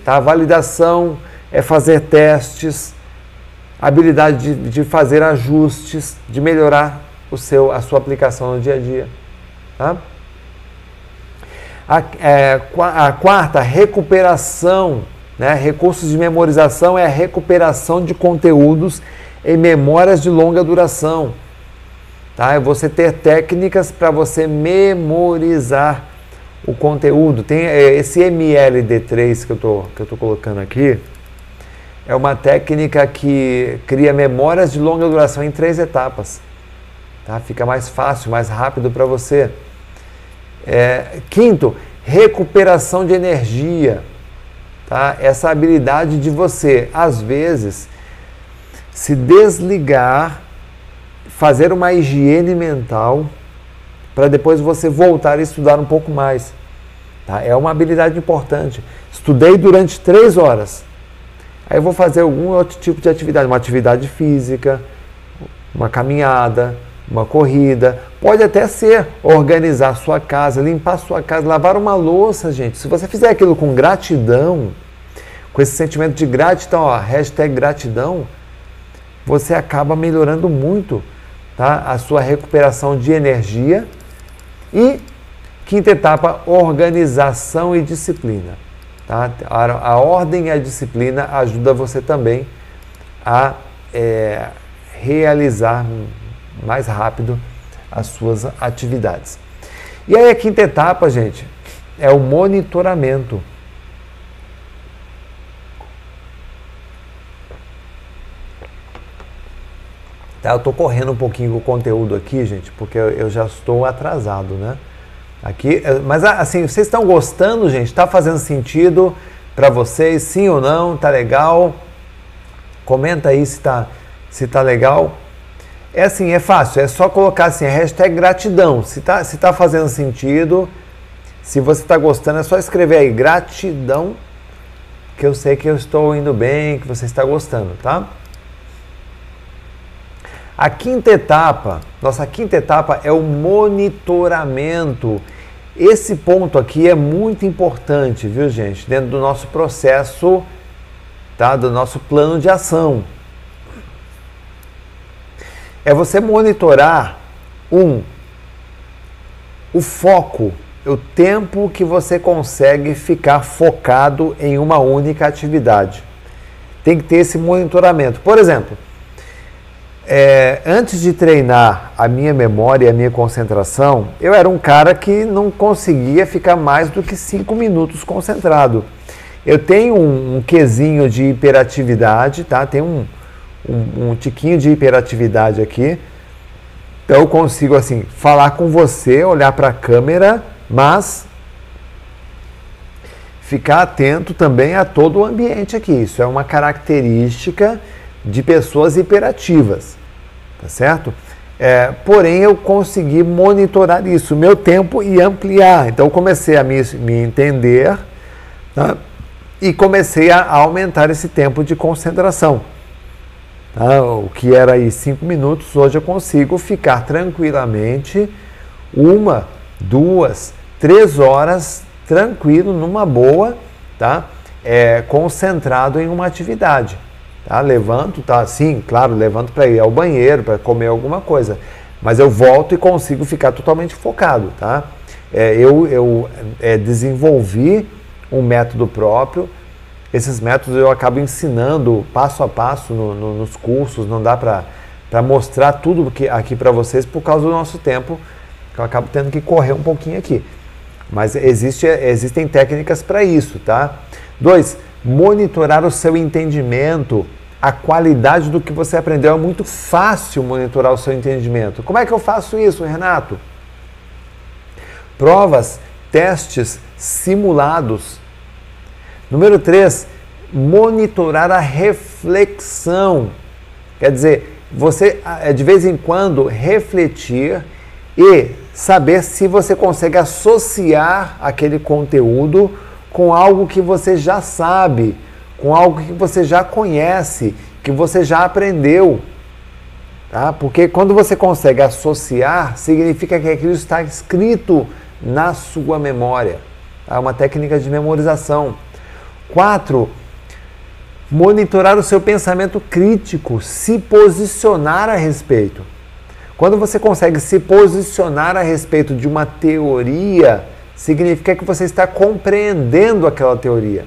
Tá? Validação é fazer testes, habilidade de, de fazer ajustes, de melhorar o seu, a sua aplicação no dia a dia. Tá? A, é, a quarta, recuperação né? Recursos de memorização é a recuperação de conteúdos em memórias de longa duração. Tá? É você ter técnicas para você memorizar o conteúdo. Tem é, esse MLD3 que eu tô, que eu colocando aqui. É uma técnica que cria memórias de longa duração em três etapas. Tá? Fica mais fácil, mais rápido para você. É, quinto, recuperação de energia tá? Essa habilidade de você, às vezes, se desligar, fazer uma higiene mental, para depois você voltar a estudar um pouco mais. Tá? É uma habilidade importante. Estudei durante três horas. Aí eu vou fazer algum outro tipo de atividade, uma atividade física, uma caminhada, uma corrida. Pode até ser organizar sua casa, limpar sua casa, lavar uma louça, gente. Se você fizer aquilo com gratidão, com esse sentimento de gratidão, ó, hashtag gratidão, você acaba melhorando muito tá? a sua recuperação de energia. E quinta etapa, organização e disciplina. Tá? A, a ordem e a disciplina ajuda você também a é, realizar mais rápido as suas atividades. E aí a quinta etapa, gente, é o monitoramento. Tá? Eu estou correndo um pouquinho com o conteúdo aqui, gente, porque eu já estou atrasado, né? Aqui, é, mas assim, vocês estão gostando, gente? Está fazendo sentido para vocês? Sim ou não? Tá legal? Comenta aí se tá, se tá legal. É assim, é fácil, é só colocar assim, hashtag gratidão. Se tá, se tá fazendo sentido, se você está gostando, é só escrever aí gratidão, que eu sei que eu estou indo bem, que você está gostando, tá? A quinta etapa, nossa quinta etapa é o monitoramento. Esse ponto aqui é muito importante, viu, gente? Dentro do nosso processo, tá? Do nosso plano de ação é você monitorar um o foco, o tempo que você consegue ficar focado em uma única atividade. Tem que ter esse monitoramento. Por exemplo, é, antes de treinar a minha memória e a minha concentração, eu era um cara que não conseguia ficar mais do que cinco minutos concentrado. Eu tenho um, um quesinho de hiperatividade, tá? Tem um, um, um tiquinho de hiperatividade aqui. Então eu consigo assim falar com você, olhar para a câmera, mas ficar atento também a todo o ambiente aqui. Isso é uma característica de pessoas hiperativas, tá certo? É, porém, eu consegui monitorar isso, meu tempo e ampliar. Então, comecei a me, me entender tá? e comecei a aumentar esse tempo de concentração. Tá? O que era aí cinco minutos, hoje eu consigo ficar tranquilamente uma, duas, três horas tranquilo, numa boa, tá? É, concentrado em uma atividade. Tá? Levanto, tá? Sim, claro, levanto para ir ao banheiro, para comer alguma coisa. Mas eu volto e consigo ficar totalmente focado, tá? É, eu eu é, desenvolvi um método próprio. Esses métodos eu acabo ensinando passo a passo no, no, nos cursos. Não dá para mostrar tudo que, aqui para vocês por causa do nosso tempo. Eu acabo tendo que correr um pouquinho aqui. Mas existe, existem técnicas para isso, tá? Dois, monitorar o seu entendimento, a qualidade do que você aprendeu. É muito fácil monitorar o seu entendimento. Como é que eu faço isso, Renato? Provas, testes simulados. Número 3, monitorar a reflexão. Quer dizer, você é, de vez em quando refletir e saber se você consegue associar aquele conteúdo com algo que você já sabe, com algo que você já conhece, que você já aprendeu. Tá? Porque quando você consegue associar, significa que aquilo está escrito na sua memória. É tá? uma técnica de memorização. Quatro, monitorar o seu pensamento crítico, se posicionar a respeito. Quando você consegue se posicionar a respeito de uma teoria, significa que você está compreendendo aquela teoria.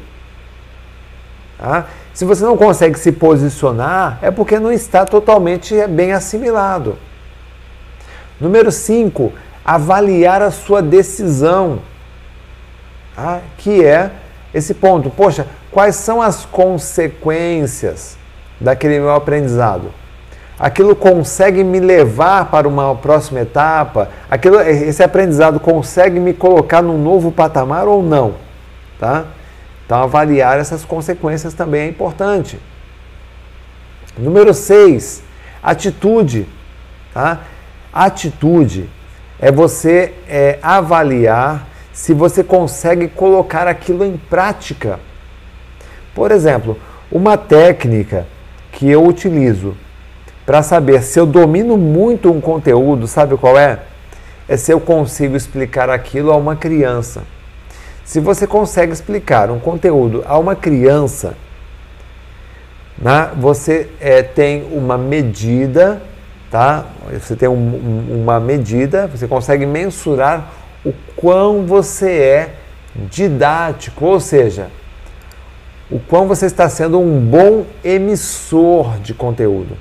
Tá? Se você não consegue se posicionar, é porque não está totalmente bem assimilado. Número 5, avaliar a sua decisão. Tá? Que é esse ponto. Poxa, quais são as consequências daquele meu aprendizado? aquilo consegue me levar para uma próxima etapa, aquilo, esse aprendizado consegue me colocar num novo patamar ou não, tá? Então avaliar essas consequências também é importante. Número 6, atitude, tá? Atitude é você é, avaliar se você consegue colocar aquilo em prática. Por exemplo, uma técnica que eu utilizo para saber se eu domino muito um conteúdo, sabe qual é? É se eu consigo explicar aquilo a uma criança. Se você consegue explicar um conteúdo a uma criança, né, você é, tem uma medida, tá? Você tem um, um, uma medida, você consegue mensurar o quão você é didático, ou seja, o quão você está sendo um bom emissor de conteúdo.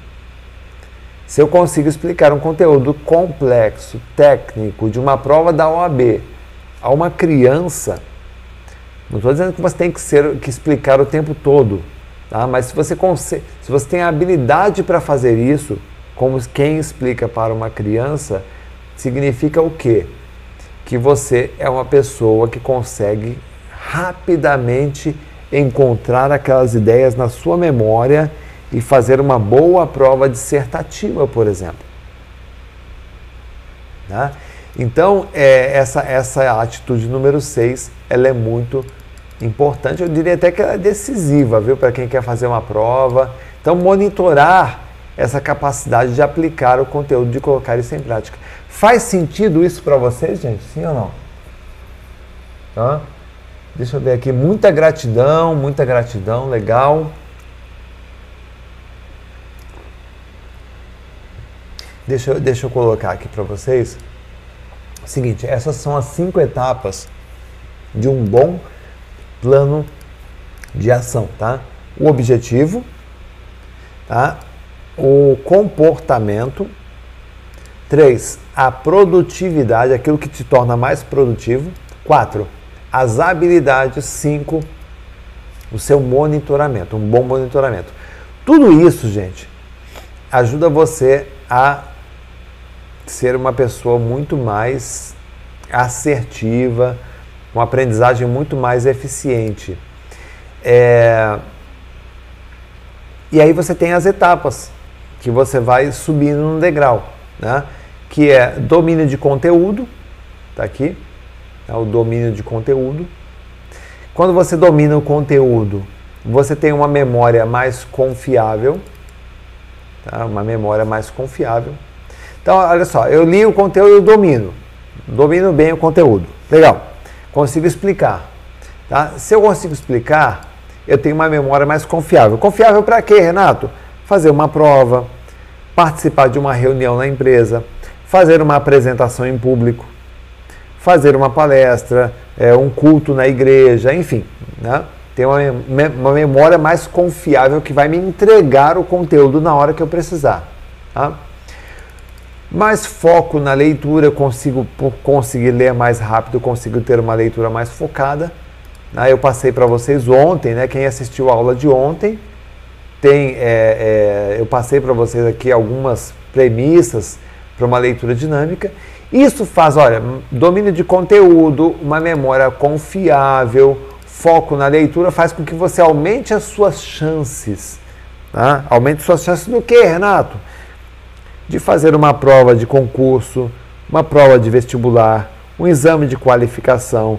Se eu consigo explicar um conteúdo complexo, técnico, de uma prova da OAB a uma criança, não estou dizendo que você tem que, ser, que explicar o tempo todo, tá? mas se você, se você tem a habilidade para fazer isso, como quem explica para uma criança, significa o quê? Que você é uma pessoa que consegue rapidamente encontrar aquelas ideias na sua memória e fazer uma boa prova dissertativa, por exemplo. Né? Então, é, essa, essa atitude número 6, ela é muito importante, eu diria até que ela é decisiva, viu, para quem quer fazer uma prova. Então, monitorar essa capacidade de aplicar o conteúdo, de colocar isso em prática. Faz sentido isso para vocês, gente? Sim ou não? Tá? Deixa eu ver aqui. Muita gratidão, muita gratidão, legal. Deixa, eu, deixa eu colocar aqui para vocês. Seguinte, essas são as cinco etapas de um bom plano de ação, tá? O objetivo, tá? O comportamento. Três, a produtividade, aquilo que te torna mais produtivo. Quatro, as habilidades. Cinco, o seu monitoramento, um bom monitoramento. Tudo isso, gente, ajuda você a ser uma pessoa muito mais assertiva, uma aprendizagem muito mais eficiente. É... E aí você tem as etapas que você vai subindo no degrau, né? que é domínio de conteúdo, tá aqui, é o domínio de conteúdo. Quando você domina o conteúdo, você tem uma memória mais confiável, tá? uma memória mais confiável. Então, olha só, eu li o conteúdo e domino. Domino bem o conteúdo. Legal. consigo explicar. Tá? Se eu consigo explicar, eu tenho uma memória mais confiável. Confiável para quê, Renato? Fazer uma prova, participar de uma reunião na empresa, fazer uma apresentação em público, fazer uma palestra, é, um culto na igreja, enfim. Né? Ter uma, uma memória mais confiável que vai me entregar o conteúdo na hora que eu precisar. Tá? mais foco na leitura, eu consigo conseguir ler mais rápido, consigo ter uma leitura mais focada. Né? Eu passei para vocês ontem, né? Quem assistiu a aula de ontem, tem, é, é, eu passei para vocês aqui algumas premissas para uma leitura dinâmica. Isso faz, olha, domínio de conteúdo, uma memória confiável, foco na leitura, faz com que você aumente as suas chances. Tá? Aumente suas chances do que, Renato? de fazer uma prova de concurso, uma prova de vestibular, um exame de qualificação,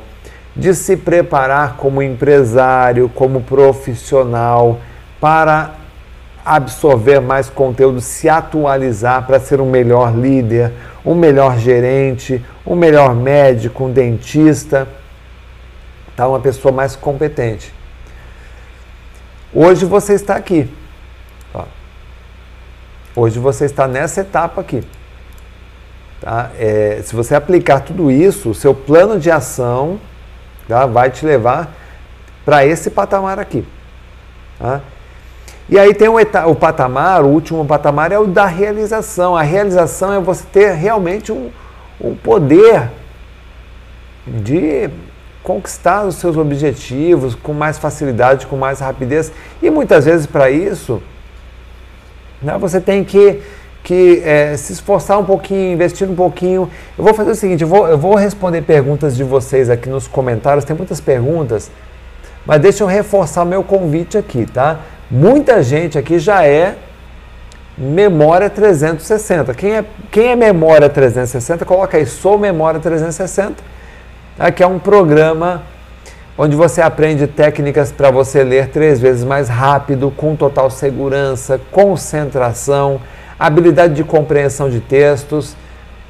de se preparar como empresário, como profissional, para absorver mais conteúdo, se atualizar para ser um melhor líder, um melhor gerente, um melhor médico, um dentista, tá? uma pessoa mais competente. Hoje você está aqui. Hoje você está nessa etapa aqui. Tá? É, se você aplicar tudo isso, o seu plano de ação tá? vai te levar para esse patamar aqui. Tá? E aí tem o, o, patamar, o último patamar é o da realização. A realização é você ter realmente um, um poder de conquistar os seus objetivos com mais facilidade, com mais rapidez. E muitas vezes para isso né? Você tem que, que é, se esforçar um pouquinho, investir um pouquinho. Eu vou fazer o seguinte: eu vou, eu vou responder perguntas de vocês aqui nos comentários. Tem muitas perguntas, mas deixa eu reforçar meu convite aqui, tá? Muita gente aqui já é Memória 360. Quem é, quem é Memória 360, coloca aí, sou Memória 360, tá? que é um programa onde você aprende técnicas para você ler três vezes mais rápido, com total segurança, concentração, habilidade de compreensão de textos,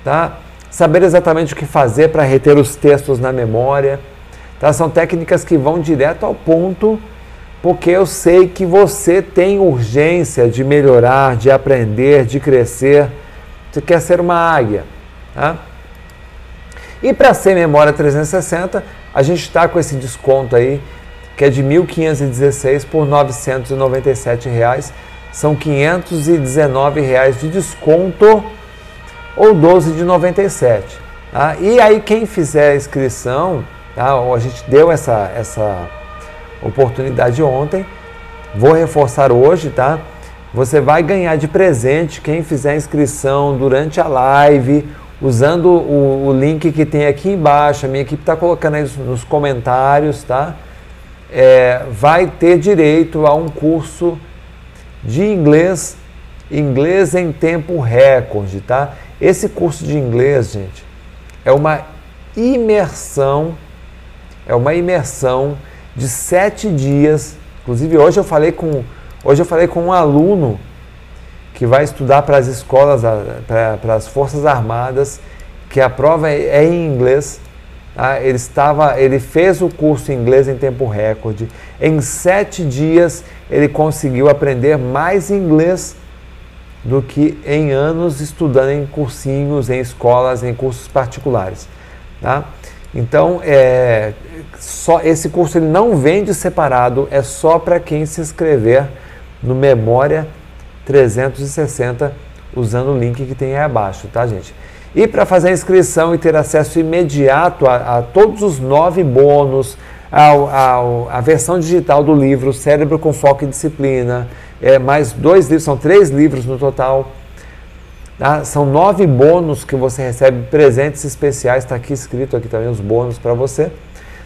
tá? Saber exatamente o que fazer para reter os textos na memória, tá? São técnicas que vão direto ao ponto, porque eu sei que você tem urgência de melhorar, de aprender, de crescer. Você quer ser uma águia, tá? E para ser memória 360, a gente está com esse desconto aí, que é de 1.516 por 997 reais. São 519 reais de desconto ou 12 de 97. Tá? E aí quem fizer a inscrição, tá? a gente deu essa, essa oportunidade ontem, vou reforçar hoje, tá? Você vai ganhar de presente quem fizer a inscrição durante a live usando o, o, link que tem aqui embaixo, a minha equipe está colocando aí nos comentários, tá? É, vai ter direito a um curso de inglês, inglês em tempo recorde, tá? Esse curso de inglês, gente, é uma imersão, é uma imersão de sete dias. Inclusive hoje eu falei com, hoje eu falei com um aluno que vai estudar para as escolas, para as Forças Armadas, que a prova é, é em inglês. Tá? Ele, estava, ele fez o curso em inglês em tempo recorde. Em sete dias ele conseguiu aprender mais inglês do que em anos estudando em cursinhos, em escolas, em cursos particulares. Tá? Então, é, só esse curso ele não vende separado, é só para quem se inscrever no Memória 360 usando o link que tem aí abaixo, tá, gente? E para fazer a inscrição e ter acesso imediato a, a todos os nove bônus, a, a, versão digital do livro Cérebro com Foco e Disciplina, é, mais dois livros, são três livros no total. Tá? São nove bônus que você recebe, presentes especiais, está aqui escrito aqui também os bônus para você.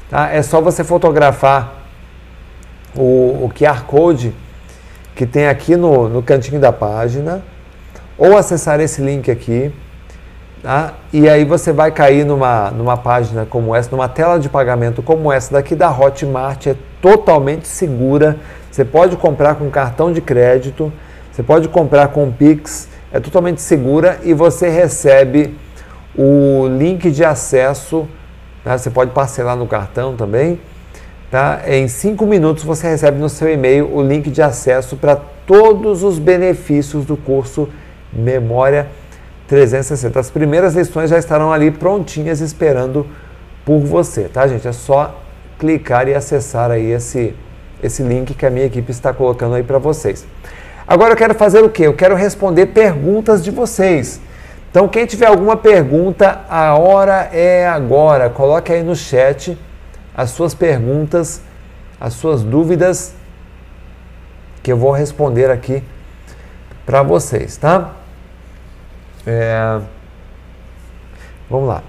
Tá? É só você fotografar o, o QR Code que tem aqui no, no cantinho da página, ou acessar esse link aqui, tá? e aí você vai cair numa, numa página como essa, numa tela de pagamento como essa daqui da Hotmart, é totalmente segura, você pode comprar com cartão de crédito, você pode comprar com Pix, é totalmente segura e você recebe o link de acesso Tá? Você pode parcelar no cartão também. Tá? Em cinco minutos você recebe no seu e-mail o link de acesso para todos os benefícios do curso Memória 360. As primeiras lições já estarão ali prontinhas esperando por você, tá, gente? É só clicar e acessar aí esse, esse link que a minha equipe está colocando aí para vocês. Agora eu quero fazer o quê? Eu quero responder perguntas de vocês. Então, quem tiver alguma pergunta, a hora é agora. Coloque aí no chat as suas perguntas, as suas dúvidas, que eu vou responder aqui para vocês, tá? É... Vamos lá.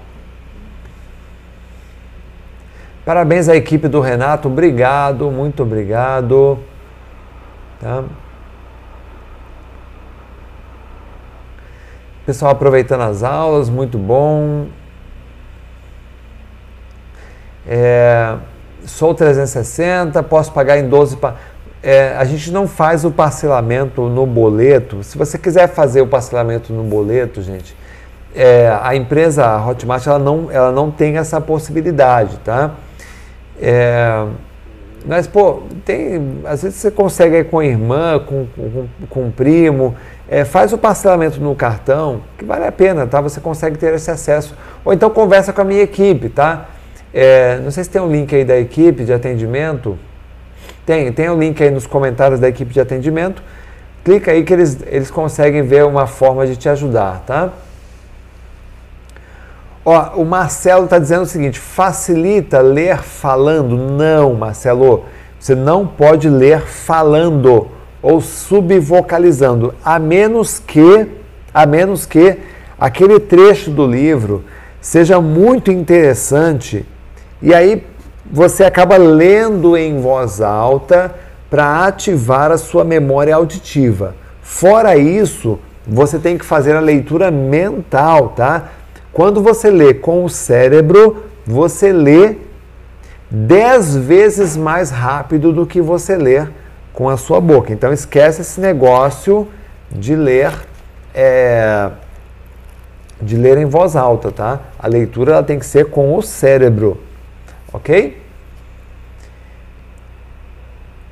Parabéns à equipe do Renato, obrigado, muito obrigado. Tá? Pessoal aproveitando as aulas, muito bom. É, sou 360, posso pagar em 12 pa... é, a gente não faz o parcelamento no boleto. Se você quiser fazer o parcelamento no boleto, gente, é, a empresa a Hotmart ela não, ela não tem essa possibilidade, tá? É, mas, pô, tem, às vezes você consegue com a irmã, com, com, com primo, é, faz o parcelamento no cartão, que vale a pena, tá? Você consegue ter esse acesso. Ou então conversa com a minha equipe, tá? É, não sei se tem um link aí da equipe de atendimento. Tem, tem um link aí nos comentários da equipe de atendimento. Clica aí que eles, eles conseguem ver uma forma de te ajudar, tá? Ó, o Marcelo está dizendo o seguinte: facilita ler falando? Não, Marcelo. Você não pode ler falando ou subvocalizando, a menos que, a menos que aquele trecho do livro seja muito interessante e aí você acaba lendo em voz alta para ativar a sua memória auditiva. Fora isso, você tem que fazer a leitura mental, tá? Quando você lê com o cérebro, você lê dez vezes mais rápido do que você lê com a sua boca. Então esquece esse negócio de ler é, de ler em voz alta, tá? A leitura ela tem que ser com o cérebro, ok?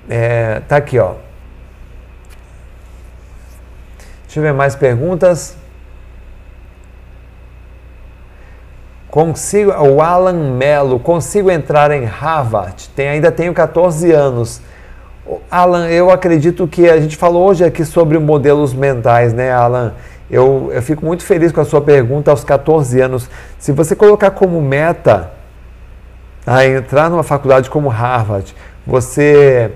É, tá aqui, ó. Deixa eu ver mais perguntas. Consigo, o Alan Mello, consigo entrar em Harvard? Tem, ainda tenho 14 anos. Alan, eu acredito que a gente falou hoje aqui sobre modelos mentais, né, Alan? Eu, eu fico muito feliz com a sua pergunta aos 14 anos. Se você colocar como meta a entrar numa faculdade como Harvard, você,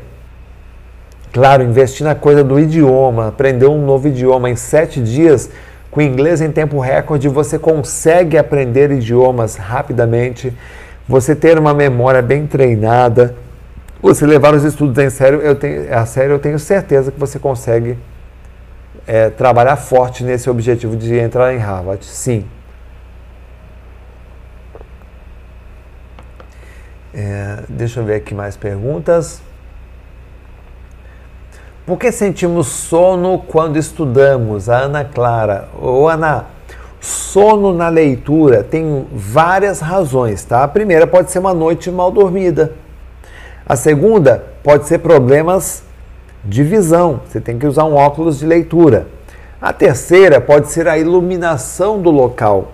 claro, investir na coisa do idioma, aprender um novo idioma em sete dias, com inglês em tempo recorde, você consegue aprender idiomas rapidamente, você ter uma memória bem treinada, você levar os estudos em sério, eu tenho, a sério, eu tenho certeza que você consegue é, trabalhar forte nesse objetivo de entrar em Harvard. Sim. É, deixa eu ver aqui mais perguntas. Por que sentimos sono quando estudamos? A Ana Clara. Ô Ana, sono na leitura tem várias razões, tá? A primeira pode ser uma noite mal dormida. A segunda pode ser problemas de visão. Você tem que usar um óculos de leitura. A terceira pode ser a iluminação do local.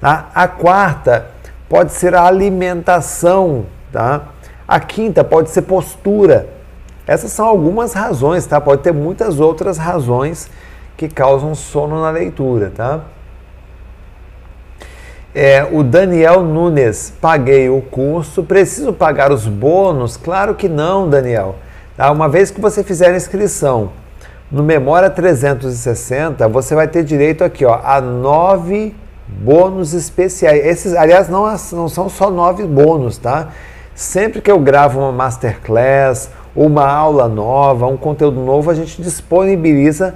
Tá? A quarta pode ser a alimentação. Tá? A quinta pode ser postura. Essas são algumas razões, tá? Pode ter muitas outras razões que causam sono na leitura, tá? É, o Daniel Nunes, paguei o curso, preciso pagar os bônus? Claro que não, Daniel. Tá? Uma vez que você fizer a inscrição no Memória 360, você vai ter direito aqui ó, a nove bônus especiais. Esses, aliás, não, não são só nove bônus, tá? Sempre que eu gravo uma masterclass uma aula nova, um conteúdo novo, a gente disponibiliza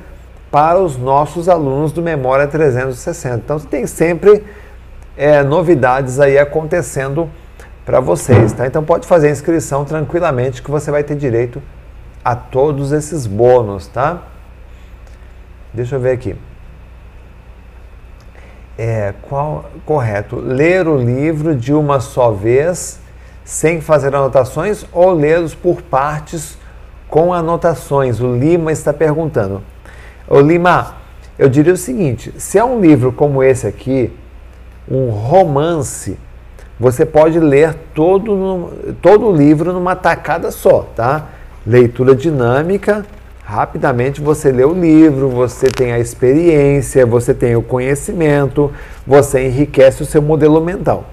para os nossos alunos do Memória 360. Então tem sempre é, novidades aí acontecendo para vocês, tá? Então pode fazer a inscrição tranquilamente que você vai ter direito a todos esses bônus, tá? Deixa eu ver aqui. É, qual, correto. Ler o livro de uma só vez, sem fazer anotações, ou lê-los por partes com anotações? O Lima está perguntando. Ô Lima, eu diria o seguinte: se é um livro como esse aqui, um romance, você pode ler todo, todo o livro numa tacada só, tá? Leitura dinâmica, rapidamente você lê o livro, você tem a experiência, você tem o conhecimento, você enriquece o seu modelo mental.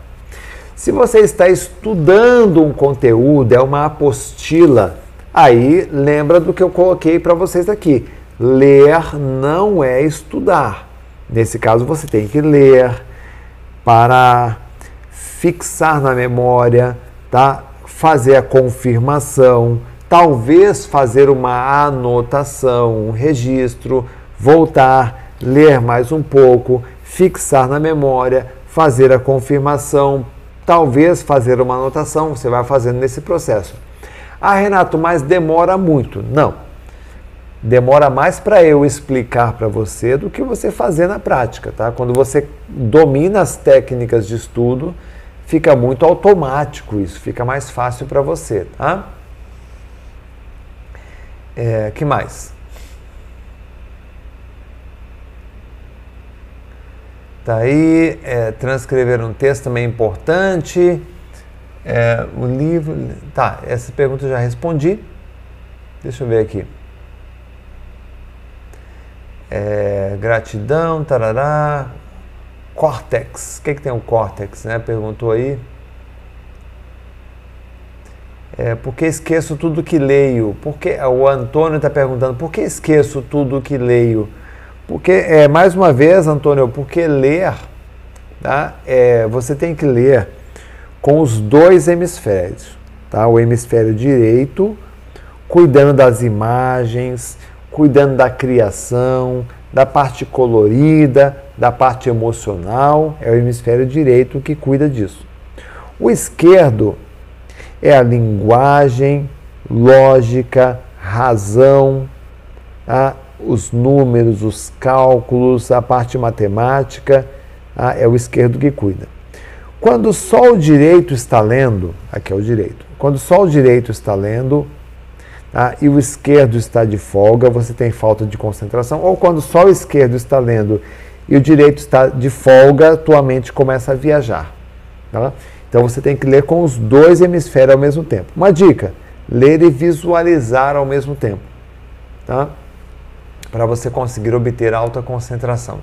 Se você está estudando um conteúdo, é uma apostila, aí lembra do que eu coloquei para vocês aqui. Ler não é estudar. Nesse caso, você tem que ler para fixar na memória, tá? fazer a confirmação, talvez fazer uma anotação, um registro, voltar, ler mais um pouco, fixar na memória, fazer a confirmação, talvez fazer uma anotação, você vai fazendo nesse processo. Ah, Renato, mas demora muito. Não. Demora mais para eu explicar para você do que você fazer na prática, tá? Quando você domina as técnicas de estudo, fica muito automático isso, fica mais fácil para você, tá? É, que mais? Tá aí, é, transcrever um texto também é importante. É, o livro. Tá, essa pergunta eu já respondi. Deixa eu ver aqui. É, gratidão, tarará. Córtex. O que, que tem o córtex, né? Perguntou aí. É, porque esqueço tudo que leio? Porque o Antônio está perguntando por que esqueço tudo que leio? Porque, é, mais uma vez, Antônio, porque ler, tá? É, você tem que ler com os dois hemisférios, tá? O hemisfério direito, cuidando das imagens, cuidando da criação, da parte colorida, da parte emocional, é o hemisfério direito que cuida disso. O esquerdo é a linguagem, lógica, razão, tá? os números, os cálculos, a parte matemática, tá? é o esquerdo que cuida. Quando só o direito está lendo, aqui é o direito, quando só o direito está lendo tá? e o esquerdo está de folga, você tem falta de concentração, ou quando só o esquerdo está lendo e o direito está de folga, tua mente começa a viajar. Tá? Então você tem que ler com os dois hemisférios ao mesmo tempo. Uma dica: ler e visualizar ao mesmo tempo. Tá? Para você conseguir obter alta concentração.